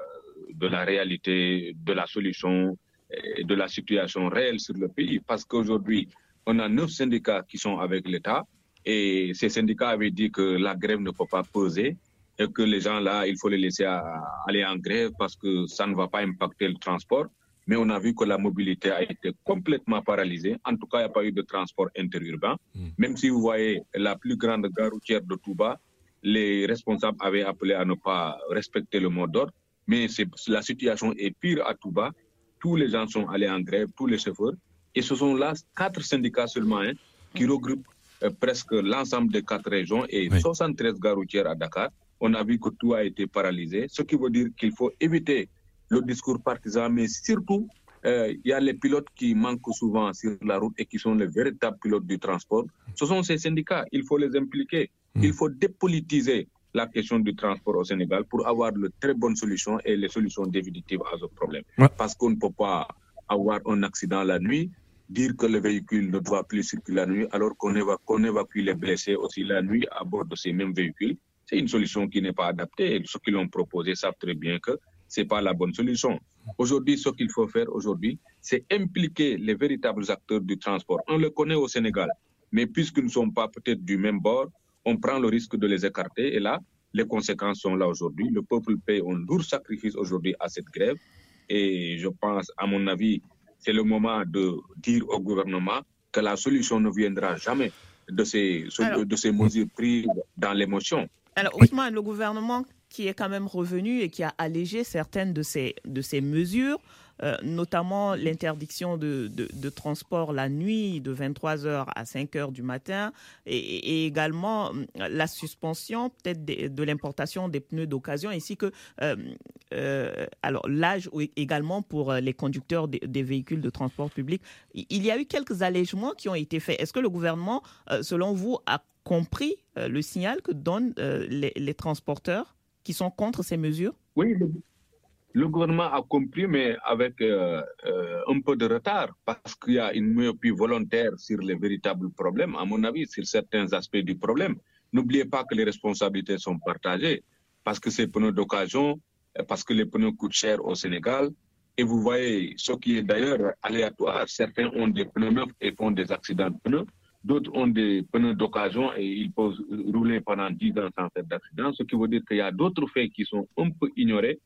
de la réalité, de la solution et de la situation réelle sur le pays. Parce qu'aujourd'hui, on a neuf syndicats qui sont avec l'État et ces syndicats avaient dit que la grève ne peut pas peser et que les gens là, il faut les laisser à- aller en grève parce que ça ne va pas impacter le transport. Mais on a vu que la mobilité a été complètement paralysée. En tout cas, il n'y a pas eu de transport interurbain. Même si vous voyez la plus grande gare routière de Touba, les responsables avaient appelé à ne pas respecter le mot d'ordre. Mais la situation est pire à Touba. Tous les gens sont allés en grève, tous les chauffeurs. Et ce sont là quatre syndicats seulement hein, qui regroupent euh, presque l'ensemble des quatre régions et Oui. 73 gares routières à Dakar. On a vu que tout a été paralysé, ce qui veut dire qu'il faut éviter le discours partisan, mais surtout, euh, il y a les pilotes qui manquent souvent sur la route et qui sont les véritables pilotes du transport. Ce sont ces syndicats, il faut les impliquer. Mm. Il faut dépolitiser la question du transport au Sénégal pour avoir de très bonnes solutions et les solutions définitives à ce problème. Ouais. Parce qu'on ne peut pas avoir un accident la nuit, dire que le véhicule ne doit plus circuler la nuit, alors qu'on éva- qu'on évacue les blessés aussi la nuit à bord de ces mêmes véhicules. C'est une solution qui n'est pas adaptée ceux qui l'ont proposé savent très bien que c'est pas la bonne solution. Aujourd'hui, ce qu'il faut faire aujourd'hui, c'est impliquer les véritables acteurs du transport. On le connaît au Sénégal, mais puisqu'ils ne sont pas peut-être du même bord, on prend le risque de les écarter. Et là, les conséquences sont là aujourd'hui. Le peuple paye un lourd sacrifice aujourd'hui à cette grève. Et je pense, à mon avis, c'est le moment de dire au gouvernement que la solution ne viendra jamais de ces, de ces mesures prises dans l'émotion. Alors, Ousmane, le gouvernement qui est quand même revenu et qui a allégé certaines de ces, de ces mesures, euh, notamment l'interdiction de, de, transport la nuit de 23h à 5h du matin et, également hum, la suspension peut-être de, l'importation des pneus d'occasion ainsi que euh, euh, alors l'âge également pour les conducteurs des, véhicules de transport public. Il y a eu quelques allègements qui ont été faits. Est-ce que le gouvernement, selon vous, a compris le signal que donnent les, transporteurs qui sont contre ces mesures? Oui, le gouvernement a compris, mais avec euh, euh, un peu de retard, parce qu'il y a une myopie volontaire sur les véritables problèmes, à mon avis, sur certains aspects du problème. N'oubliez pas que les responsabilités sont partagées, parce que ces pneus d'occasion, euh, parce que les pneus coûtent cher au Sénégal, et vous voyez ce qui est d'ailleurs aléatoire. Certains ont des pneus neufs et font des accidents de pneus. D'autres ont des pneus d'occasion et ils peuvent rouler pendant 10 ans sans faire d'accident, ce qui veut dire qu'il y a d'autres faits qui sont un peu ignorés.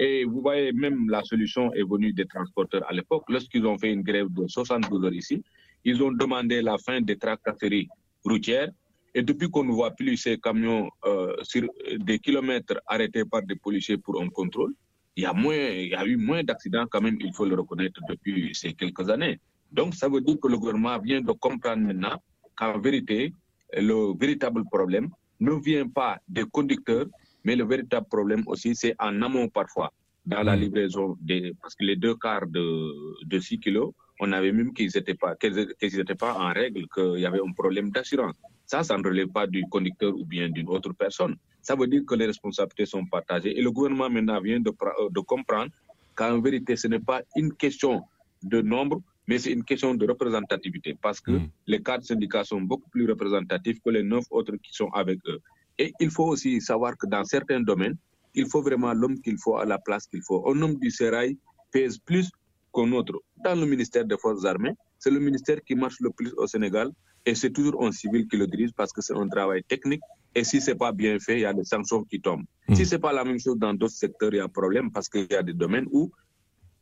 Et vous voyez, même la solution est venue des transporteurs à l'époque. Lorsqu'ils ont fait une grève de 72 heures ici, ils ont demandé la fin des tracasseries routières. Et depuis qu'on ne voit plus ces camions euh, sur des kilomètres arrêtés par des policiers pour un contrôle, il y a, moins, il y a eu moins d'accidents quand même, il faut le reconnaître, depuis ces quelques années. Donc, ça veut dire que le gouvernement vient de comprendre maintenant qu'en vérité, le véritable problème ne vient pas des conducteurs, mais le véritable problème aussi, c'est en amont parfois, dans la hmm. livraison des, parce que les deux quarts de, de 6 kilos, on avait même qu'ils n'étaient pas, qu'ils pas en règle, qu'il y avait un problème d'assurance. Ça, ça ne relève pas du conducteur ou bien d'une autre personne. Ça veut dire que les responsabilités sont partagées. Et le gouvernement maintenant vient de, de comprendre qu'en vérité, ce n'est pas une question de nombre, mais c'est une question de représentativité parce que hmm. les quatre syndicats sont beaucoup plus représentatifs que les neuf autres qui sont avec eux. Et il faut aussi savoir que dans certains domaines, il faut vraiment l'homme qu'il faut à la place qu'il faut. Un homme du Serail pèse plus qu'un autre. Dans le ministère des Forces armées, c'est le ministère qui marche le plus au Sénégal et c'est toujours un civil qui le dirige parce que c'est un travail technique. Et si c'est pas bien fait, il y a des sanctions qui tombent. Si hmm. Si c'est pas la même chose dans d'autres secteurs, il y a un problème parce qu'il y a des domaines où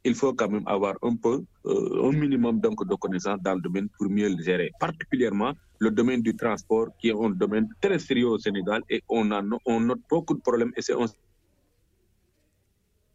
il faut quand même avoir un peu, euh, un minimum donc de connaissances dans le domaine pour mieux le gérer. Particulièrement le domaine du transport, qui est un domaine très sérieux au Sénégal et on, a, on note beaucoup de problèmes et c'est un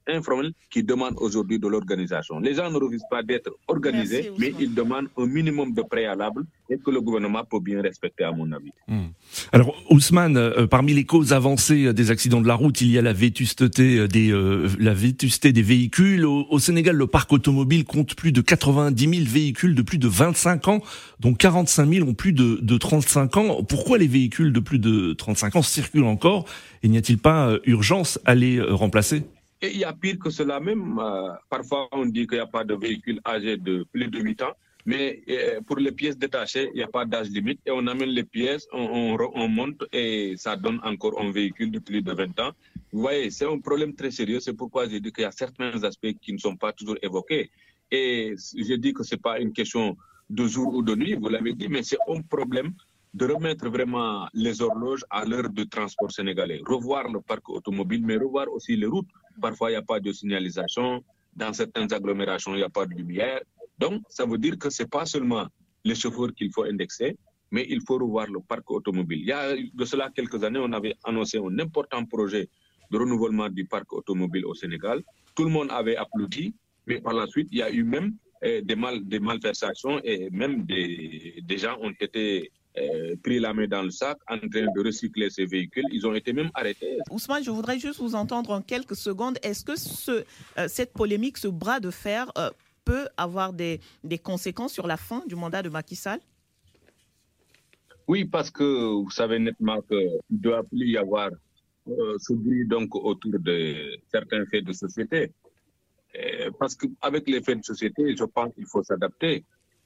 informel qui demande aujourd'hui de l'organisation. Les gens ne refusent pas d'être organisés, mais ils demandent un minimum de préalable et que le gouvernement peut bien respecter, à mon avis. Hmm. Alors, Ousmane, euh, parmi les causes avancées des accidents de la route, il y a la vétusté des, euh, la vétusté des véhicules. Au, Sénégal, le parc automobile compte plus de 90 000 véhicules de plus de 25 ans, dont 45 000 ont plus de, de 35 ans. Pourquoi les véhicules de plus de 35 ans circulent encore Et n'y a-t-il pas euh, urgence à les remplacer? Et il y a pire que cela même. Euh, parfois, on dit qu'il n'y a pas de véhicule âgé de plus de 8 ans. Mais euh, pour les pièces détachées, il n'y a pas d'âge limite. Et on amène les pièces, on, on, monte et ça donne encore un véhicule de plus de 20 ans. Vous voyez, c'est un problème très sérieux. C'est pourquoi j'ai dit qu'il y a certains aspects qui ne sont pas toujours évoqués. Et je dis que ce n'est pas une question de jour ou de nuit, vous l'avez dit, mais c'est un problème de remettre vraiment les horloges à l'heure du transport sénégalais, revoir le parc automobile, mais revoir aussi les routes. Parfois, il n'y a pas de signalisation. Dans certaines agglomérations, il n'y a pas de lumière. Donc, ça veut dire que ce n'est pas seulement les chauffeurs qu'il faut indexer, mais il faut revoir le parc automobile. Il y a de cela quelques années, on avait annoncé un important projet de renouvellement du parc automobile au Sénégal. Tout le monde avait applaudi, mais par la suite, il y a eu même eh, des, mal, des malversations et même des gens ont été euh, pris la main dans le sac en train de recycler ces véhicules. Ils ont été même arrêtés. Ousmane, je voudrais juste vous entendre en quelques secondes. Est-ce que ce, euh, cette polémique, ce bras de fer, euh, peut avoir des, des, conséquences sur la fin du mandat de Macky Sall? Oui, parce que vous savez nettement qu'il ne doit plus y avoir ce bruit donc, autour de certains faits de société. parce qu'avec les faits de société, je pense qu'il faut s'adapter.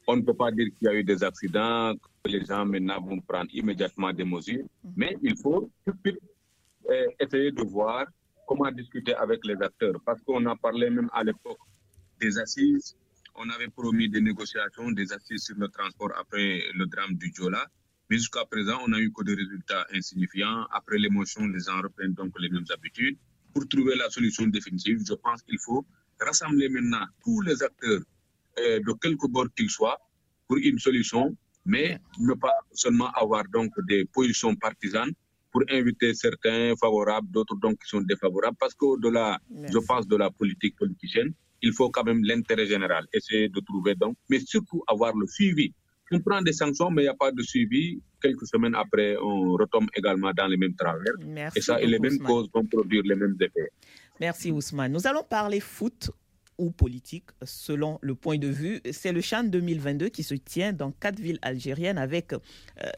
On ne peut pas dire qu'il y a eu des accidents, que les gens maintenant vont prendre immédiatement des mesures, mhm. mais il faut euh, essayer de voir comment discuter avec les acteurs. Parce qu'on a parlé même à l'époque des assises, on avait promis des négociations, des assises sur le transport après le drame du Jola. Mais jusqu'à présent, on n'a eu que des résultats insignifiants. Après l'émotion, les gens reprennent donc les mêmes habitudes. Pour trouver la solution définitive, je pense qu'il faut rassembler maintenant tous les acteurs euh, de quelque bord qu'ils soient pour une solution, mais ne pas seulement avoir donc des positions partisanes pour inviter certains favorables, d'autres donc qui sont défavorables, parce qu'au-delà, je pense, de la politique politicienne, il faut quand même l'intérêt général, essayer de trouver donc, mais surtout avoir le suivi. On prend des sanctions, mais il n'y a pas de suivi. Quelques semaines après, on retombe également dans les mêmes travers. Merci et ça, et les mêmes Ousmane. causes vont produire les mêmes effets. Merci Ousmane. Nous allons parler foot ou politique selon le point de vue. C'est le Chan 2022 qui se tient dans quatre villes algériennes avec euh,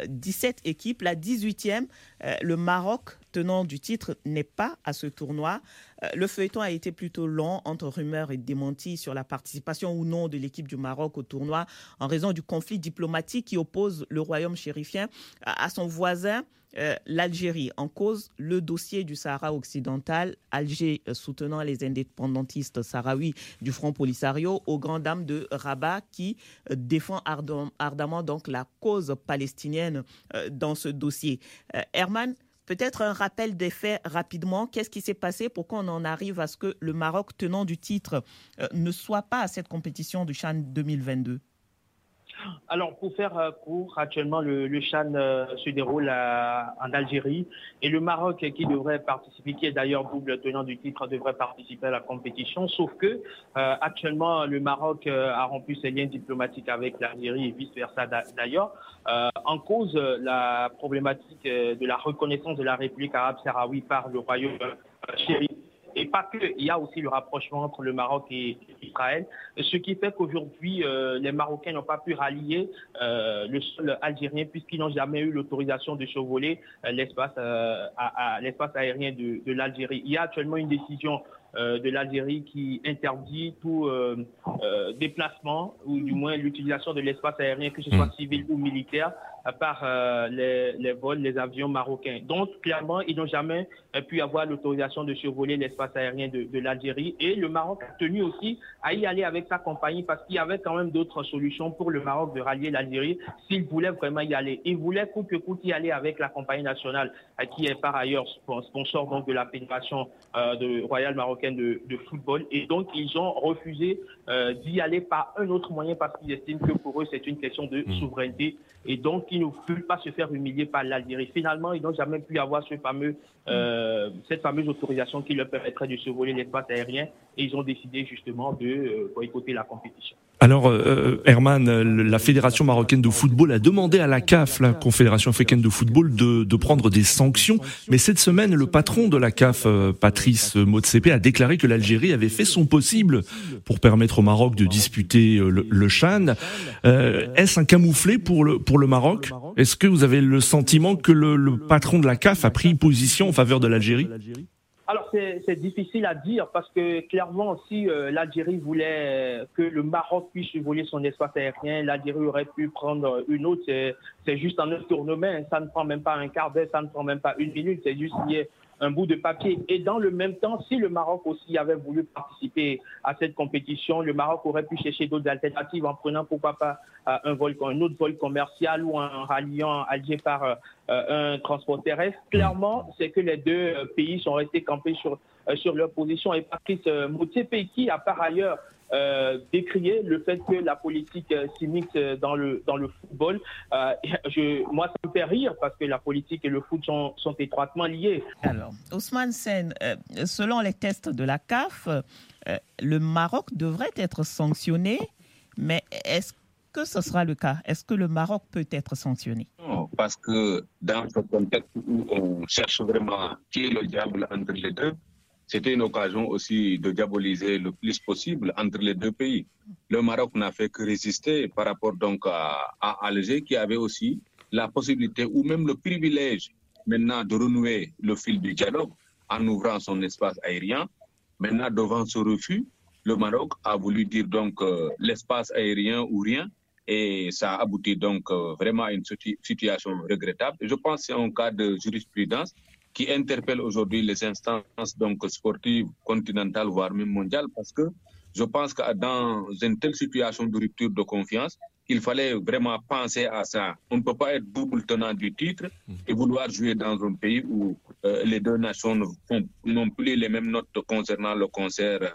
17 équipes. La 18e, euh, le Maroc, tenant du titre, n'est pas à ce tournoi. Euh, le feuilleton a été plutôt long entre rumeurs et démentis sur la participation ou non de l'équipe du Maroc au tournoi en raison du conflit diplomatique qui oppose le royaume chérifien à son voisin. Euh, l'Algérie en cause le dossier du Sahara occidental, Alger euh, soutenant les indépendantistes sahraouis du Front Polisario aux grandes dames de Rabat qui défend ardem- ardemment donc la cause palestinienne dans ce dossier. Herman, peut-être un rappel des faits rapidement. Qu'est-ce qui s'est passé pour qu'on en arrive à ce que le Maroc, tenant du titre, euh, ne soit pas à cette compétition du Chan 2022 Alors, pour faire euh, court, actuellement, le, le Chan euh, se déroule en Algérie et le Maroc, qui devrait participer, qui est d'ailleurs double tenant du titre, devrait participer à la compétition. Sauf que, euh, actuellement, le Maroc a rompu ses liens diplomatiques avec l'Algérie et vice-versa d'a- d'ailleurs. En cause, la problématique de la reconnaissance de la République arabe sahraoui par le royaume. Et pas que, il y a aussi le rapprochement entre le Maroc et Israël, ce qui fait qu'aujourd'hui, euh, les Marocains n'ont pas pu rallier euh, le sol algérien puisqu'ils n'ont jamais eu l'autorisation de survoler euh, l'espace aérien de, l'Algérie. Il y a actuellement une décision de l'Algérie qui interdit tout euh, euh, déplacement ou du moins l'utilisation de l'espace aérien, que ce soit civil ou militaire, euh, les, les vols, les avions marocains. Donc, clairement, ils n'ont jamais euh, pu avoir l'autorisation de survoler l'espace aérien de, de l'Algérie. Et le Maroc a tenu aussi à y aller avec sa compagnie parce qu'il y avait quand même d'autres solutions pour le Maroc de rallier l'Algérie s'il voulait vraiment y aller. Il voulait coûte que coûte y aller avec la compagnie nationale euh, qui est par ailleurs spon- sponsor donc de la Fédération euh, de, royale de, de football. Et donc, ils ont refusé euh, d'y aller par un autre moyen parce qu'ils estiment que pour eux, c'est une question de souveraineté. Et donc, ils ne veulent pas se faire humilier par l'Algérie. Finalement, ils n'ont jamais pu avoir ce fameux, euh, cette fameuse autorisation qui leur permettrait de survoler l'espace aérien. Et ils ont décidé justement de euh, boycotter la compétition. Alors, euh, Herman, euh, la Fédération marocaine de football a demandé à la CAF, la Confédération africaine de football, de, prendre des sanctions. Mais cette semaine, le patron de la CAF, euh, Patrice Motsepe, a déclaré que l'Algérie avait fait son possible pour permettre au Maroc de disputer euh, le, le. Euh, Est-ce un camouflet pour le, pour le Maroc? Est-ce que vous avez le sentiment que le, le patron de la CAF a pris position en faveur de l'Algérie? Alors c'est difficile à dire parce que clairement si euh, l'Algérie voulait que le Maroc puisse voler son espace aérien, l'Algérie aurait pu prendre une autre. C'est- juste un tournement, ça ne prend même pas un quart d'heure, ça ne prend même pas une minute, c'est juste lié un bout de papier. Et dans le même temps, si le Maroc aussi avait voulu participer à cette compétition, le Maroc aurait pu chercher d'autres alternatives en prenant pourquoi pas euh, un, vol, un autre vol commercial ou en ralliant Alger par euh, un transport terrestre. Clairement, c'est que les deux euh, pays sont restés campés sur, sur leur position. Et Patrice Motsepe, qui a par ailleurs euh, décrié le fait que la politique euh, s'immisce euh, dans le, dans le football. Euh, je, moi, ça me fait rire parce que la politique et le foot sont, sont étroitement liés. Alors, Ousmane Sen, euh, selon les tests de la CAF, euh, le Maroc devrait être sanctionné, mais est-ce que ce sera le cas? Est-ce que le Maroc peut être sanctionné? Non, parce que dans ce contexte où on cherche vraiment qui est le diable entre les deux, c'était une occasion aussi de diaboliser le plus possible entre les deux pays. Le Maroc n'a fait que résister par rapport donc à, Alger qui avait aussi la possibilité ou même le privilège maintenant de renouer le fil du dialogue en ouvrant son espace aérien. Maintenant, devant ce refus, le Maroc a voulu dire donc euh, l'espace aérien ou rien et ça a abouti donc euh, vraiment à une situ- situation regrettable. Je pense que c'est un cas de jurisprudence qui interpelle aujourd'hui les instances donc sportives continentales, voire même mondiales, parce que je pense que dans une telle situation de rupture de confiance, il fallait vraiment penser à ça. On ne peut pas être double tenant du titre et vouloir jouer dans un pays où euh, les deux nations n'ont plus les mêmes notes concernant le concert euh,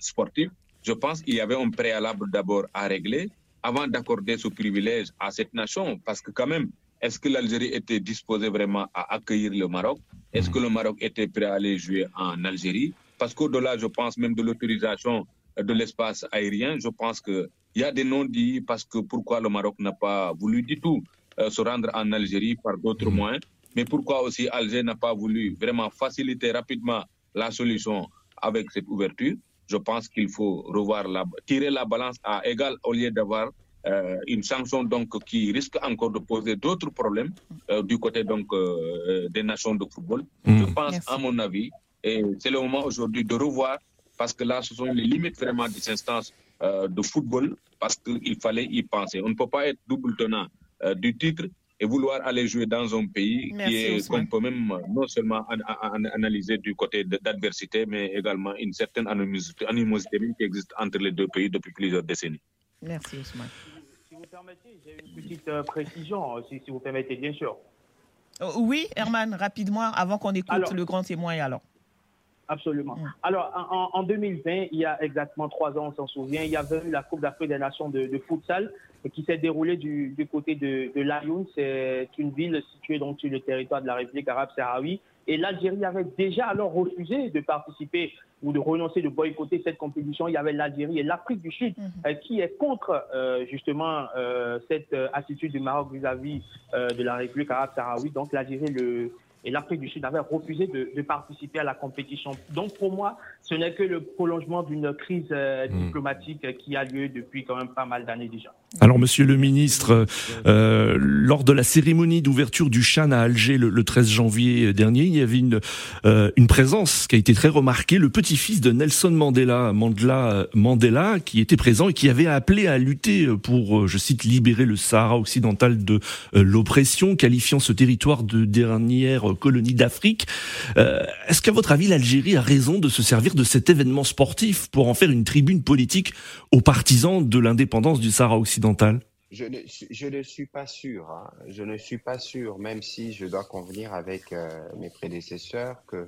sportif. Je pense qu'il y avait un préalable d'abord à régler avant d'accorder ce privilège à cette nation, parce que quand même, est-ce que l'Algérie était disposée vraiment à accueillir le Maroc? Est-ce que le Maroc était prêt à aller jouer en Algérie? Parce qu'au-delà, je pense même de l'autorisation de l'espace aérien, je pense qu'il y a des non-dits parce que pourquoi le Maroc n'a pas voulu du tout euh, se rendre en Algérie par d'autres moyens, mais pourquoi aussi Alger n'a pas voulu vraiment faciliter rapidement la solution avec cette ouverture? Je pense qu'il faut revoir la, tirer la balance à égal au lieu d'avoir euh, une sanction donc qui risque encore de poser d'autres problèmes euh, du côté donc euh, des nations de football. Mm. Je pense, à mon avis, et c'est le moment aujourd'hui de revoir parce que là, ce sont les limites vraiment des instances de football parce qu'il fallait y penser. On ne peut pas être double tenant du titre et vouloir aller jouer dans un pays Merci, qui qu'on peut même non seulement an- an- analyser du côté d'adversité, mais également une certaine animosité, animosité qui existe entre les deux pays depuis plusieurs décennies. Merci Ousmane. Si vous permettez, j'ai une petite euh, précision, euh, si, si vous permettez, bien sûr. Euh, oui, Herman, rapidement, avant qu'on écoute Alors- le grand témoin alors. Absolument. Mm. Alors, en, en 2020, il y a exactement trois ans, on s'en souvient, il y avait eu la Coupe d'Afrique des Nations de, de futsal qui s'est déroulée du, du côté de, de Laayoune. C'est une ville située donc sur le territoire de la République arabe sahraoui. Et l'Algérie avait déjà alors refusé de participer ou de renoncer, de boycotter cette compétition. Il y avait l'Algérie et l'Afrique du Sud Mhm. euh, qui est contre euh, justement euh, cette attitude du Maroc vis-à-vis euh, de la République arabe sahraoui. Donc l'Algérie le, et l'Afrique du Sud avaient refusé de, de participer à la compétition. Donc pour moi, ce n'est que le prolongement d'une crise euh, Mm. diplomatique euh, qui a lieu depuis quand même pas mal d'années déjà. Alors, monsieur le ministre, euh, lors de la cérémonie d'ouverture du Chan à Alger le, le 13 janvier dernier, il y avait une, euh, une présence qui a été très remarquée, le petit-fils de Nelson Mandela, Mandela, Mandela, qui était présent et qui avait appelé à lutter pour, euh, je cite, libérer le Sahara occidental de l'oppression, qualifiant ce territoire de dernière colonie d'Afrique. Euh, Est-ce qu'à votre avis, l'Algérie a raison de se servir de cet événement sportif pour en faire une tribune politique aux partisans de l'indépendance du Sahara occidental? Je ne, suis- je ne suis pas sûr. hein. Je ne suis pas sûr, même si je dois convenir avec euh, mes prédécesseurs que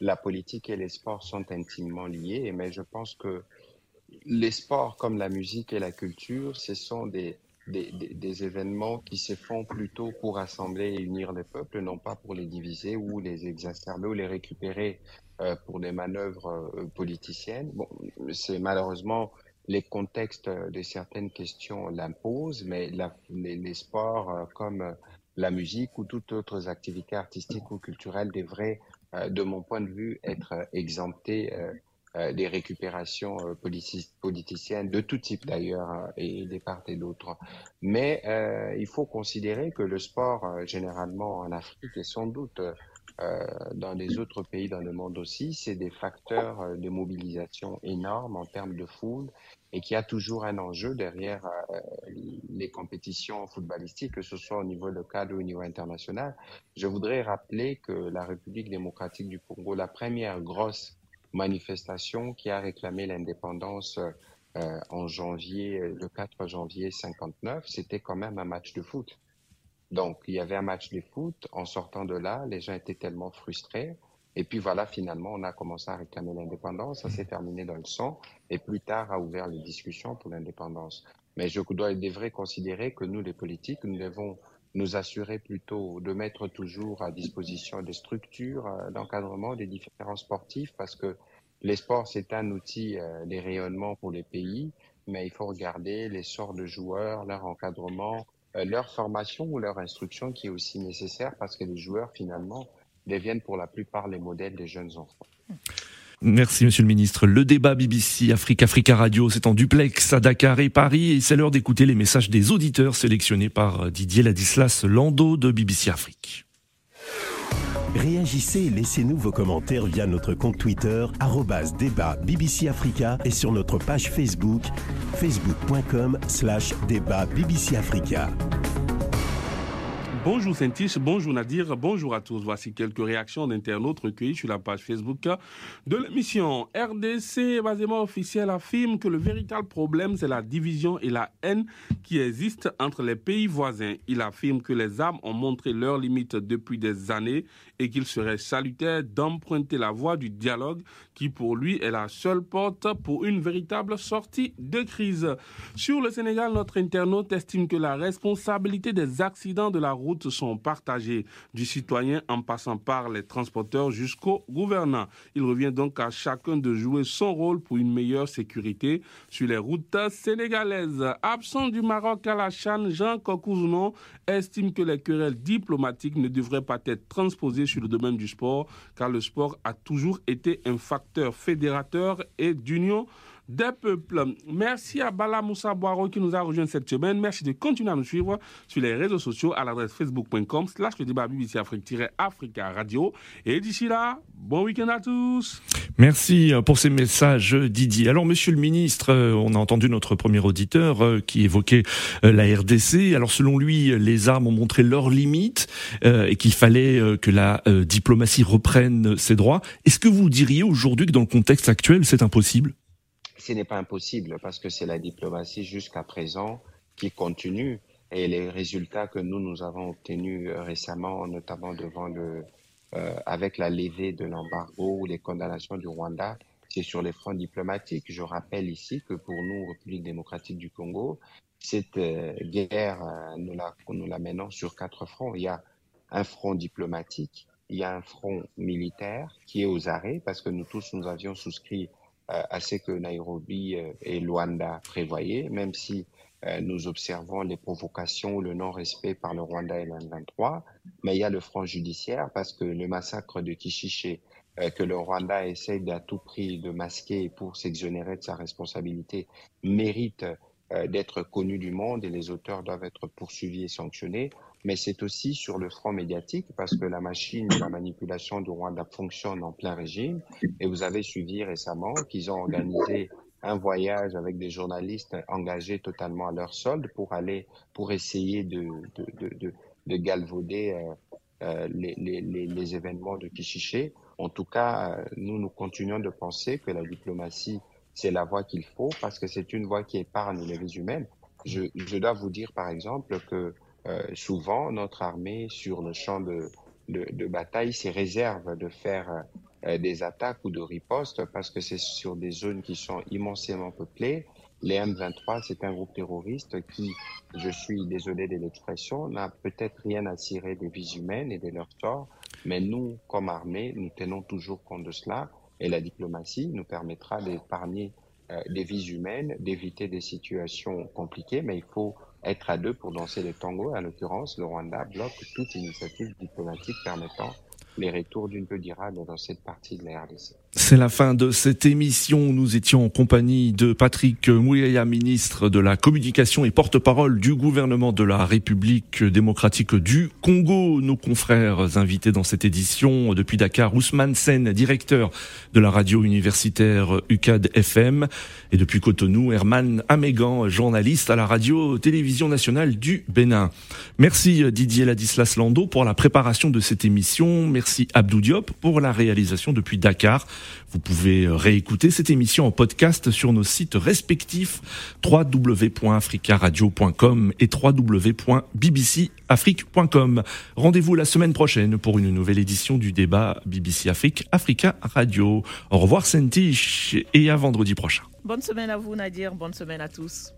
la politique et les sports sont intimement liés. Mais je pense que les sports comme la musique et la culture, ce sont des, des, des, événements qui se font plutôt pour rassembler et unir les peuples, non pas pour les diviser ou les exacerber ou les récupérer euh, pour des manœuvres euh, politiciennes. Bon, c'est malheureusement les contextes de certaines questions l'imposent, mais les, sports euh, comme la musique ou toutes autres activités artistiques ou culturelles devraient, de mon point de vue, être exemptés des récupérations euh, politi- politiciennes de tout type d'ailleurs euh, et des parts et d'autres. Mais euh, il faut considérer que le sport, euh, généralement en Afrique et sans doute euh, euh, dans les autres pays dans le monde aussi, c'est des facteurs euh, de mobilisation énormes en termes de foule et qu'il y a toujours un enjeu derrière euh, les compétitions footballistiques, que ce soit au niveau local ou au niveau international. Je voudrais rappeler que la République démocratique du Congo, la première grosse manifestation qui a réclamé l'indépendance euh, en janvier, le 4 janvier 59, c'était quand même un match de foot. Donc, il y avait un match de foot. En sortant de là, les gens étaient tellement frustrés. Et puis voilà, finalement, on a commencé à réclamer l'indépendance. Ça s'est terminé dans le sang. Et plus tard, a ouvert les discussions pour l'indépendance. Mais je dois, devrais considérer que nous, les politiques, nous devons nous assurer plutôt de mettre toujours à disposition des structures euh, d'encadrement des différents sportifs parce que les sports, c'est un outil euh, des rayonnements pour les pays, mais il faut regarder les sorts de joueurs, leur encadrement, euh, leur formation ou leur instruction qui est aussi nécessaire parce que les joueurs, finalement, deviennent pour la plupart les modèles des jeunes enfants. Merci Monsieur le Ministre. Le débat BBC Afrique Africa Radio, c'est en duplex à Dakar et Paris et c'est l'heure d'écouter les messages des auditeurs sélectionnés par Didier Ladislas Lando de BBC Afrique. Réagissez et laissez-nous vos commentaires via notre compte Twitter, débat BBC Africa et sur notre page Facebook, facebook.com slash débat BBC Africa. Bonjour Saint-Tiche, bonjour Nadir, bonjour à tous. Voici quelques réactions d'internautes recueillies sur la page Facebook de l'émission. RDC, basément officiel, affirme que le véritable problème, c'est la division et la haine qui existent entre les pays voisins. Il affirme que les armes ont montré leurs limites depuis des années et qu'il serait salutaire d'emprunter la voie du dialogue qui pour lui est la seule porte pour une véritable sortie de crise. Sur le Sénégal, notre internaute estime que la responsabilité des accidents de la route sont partagés, du citoyen en passant par les transporteurs jusqu'au gouvernant. Il revient donc à chacun de jouer son rôle pour une meilleure sécurité sur les routes sénégalaises. Absent du Maroc à la Chane, Jean Cocouzounon estime que les querelles diplomatiques ne devraient pas être transposées sur le domaine du sport, car le sport a toujours été un facteur fédérateur et d'union des peuples. Merci à Bala Moussa Boiro qui nous a rejoint cette semaine. Merci de continuer à nous suivre sur les réseaux sociaux à l'adresse facebook.com slash le débat BBC Afrique-Africa Radio. Et d'ici là, bon week-end à tous. Merci euh, pour ces messages, Didier. Alors, monsieur le ministre, euh, on a entendu notre premier auditeur euh, qui évoquait la RDC. Alors, selon lui, les armes ont montré leurs limites et qu'il fallait que la diplomatie reprenne ses droits. Est-ce que vous diriez aujourd'hui que dans le contexte actuel, c'est impossible? Ce n'est pas impossible parce que c'est la diplomatie jusqu'à présent qui continue et les résultats que nous, nous avons obtenus euh, récemment, notamment devant le, euh, avec la levée de l'embargo ou les condamnations du Rwanda, c'est sur les fronts diplomatiques. Je rappelle ici que pour nous, République démocratique du Congo, cette euh, guerre, nous, la, nous la menons sur quatre fronts. Il y a un front diplomatique, il y a un front militaire qui est aux arrêts parce que nous tous, nous avions souscrit à ce que Nairobi euh, et Luanda prévoyaient, même si euh, nous observons les provocations ou le non-respect par le Rwanda et le 23 mais il y a le front judiciaire parce que le massacre de Kishiché que le Rwanda essaye d'à tout prix de masquer pour s'exonérer de sa responsabilité mérite d'être connu du monde et les auteurs doivent être poursuivis et sanctionnés mais c'est aussi sur le front médiatique parce que la machine de la manipulation du Rwanda fonctionne en plein régime. Et vous avez suivi récemment qu'ils ont organisé un voyage avec des journalistes engagés totalement à leur solde pour aller, pour essayer de, de, de, de, galvauder euh, euh, les, les, les, événements de Kichiché. En tout cas, nous, nous continuons de penser que la diplomatie, c'est la voie qu'il faut parce que c'est une voie qui épargne les vies humaines. Je, je dois vous dire, par exemple, que souvent, notre armée, sur le champ de, bataille, se réserve de faire euh, des attaques ou de ripostes parce que c'est sur des zones qui sont immensément peuplées. Les M23, c'est un groupe terroriste qui, je suis désolé de l'expression, n'a peut-être rien à cirer des vies humaines et de leur sort, mais nous, comme armée, nous tenons toujours compte de cela. Et la diplomatie nous permettra d'épargner euh, des vies humaines, d'éviter des situations compliquées, mais il faut être à deux pour danser le tango. En l'occurrence, le Rwanda bloque toute initiative diplomatique permettant les retours d'une peu durable dans cette partie de la RDC. C'est la fin de cette émission. Nous étions en compagnie de Patrick Mouyaya, ministre de la Communication et porte-parole du gouvernement de la République démocratique du Congo. Nos confrères invités dans cette édition depuis Dakar, Ousmane Sen, directeur de la radio universitaire UCAD FM. Et depuis Cotonou, Herman Amégan, journaliste à la radio-télévision nationale du Bénin. Merci Didier Ladislas Lando pour la préparation de cette émission. Merci Abdou Diop pour la réalisation depuis Dakar. Vous pouvez euh, réécouter cette émission en podcast sur nos sites respectifs www.africaradio.com et www.bbcafrique.com. Rendez-vous la semaine prochaine pour une nouvelle édition du débat BBC Afrique Africa Radio. Au revoir Sentish et à vendredi prochain. Bonne semaine à vous Nadir, bonne semaine à tous.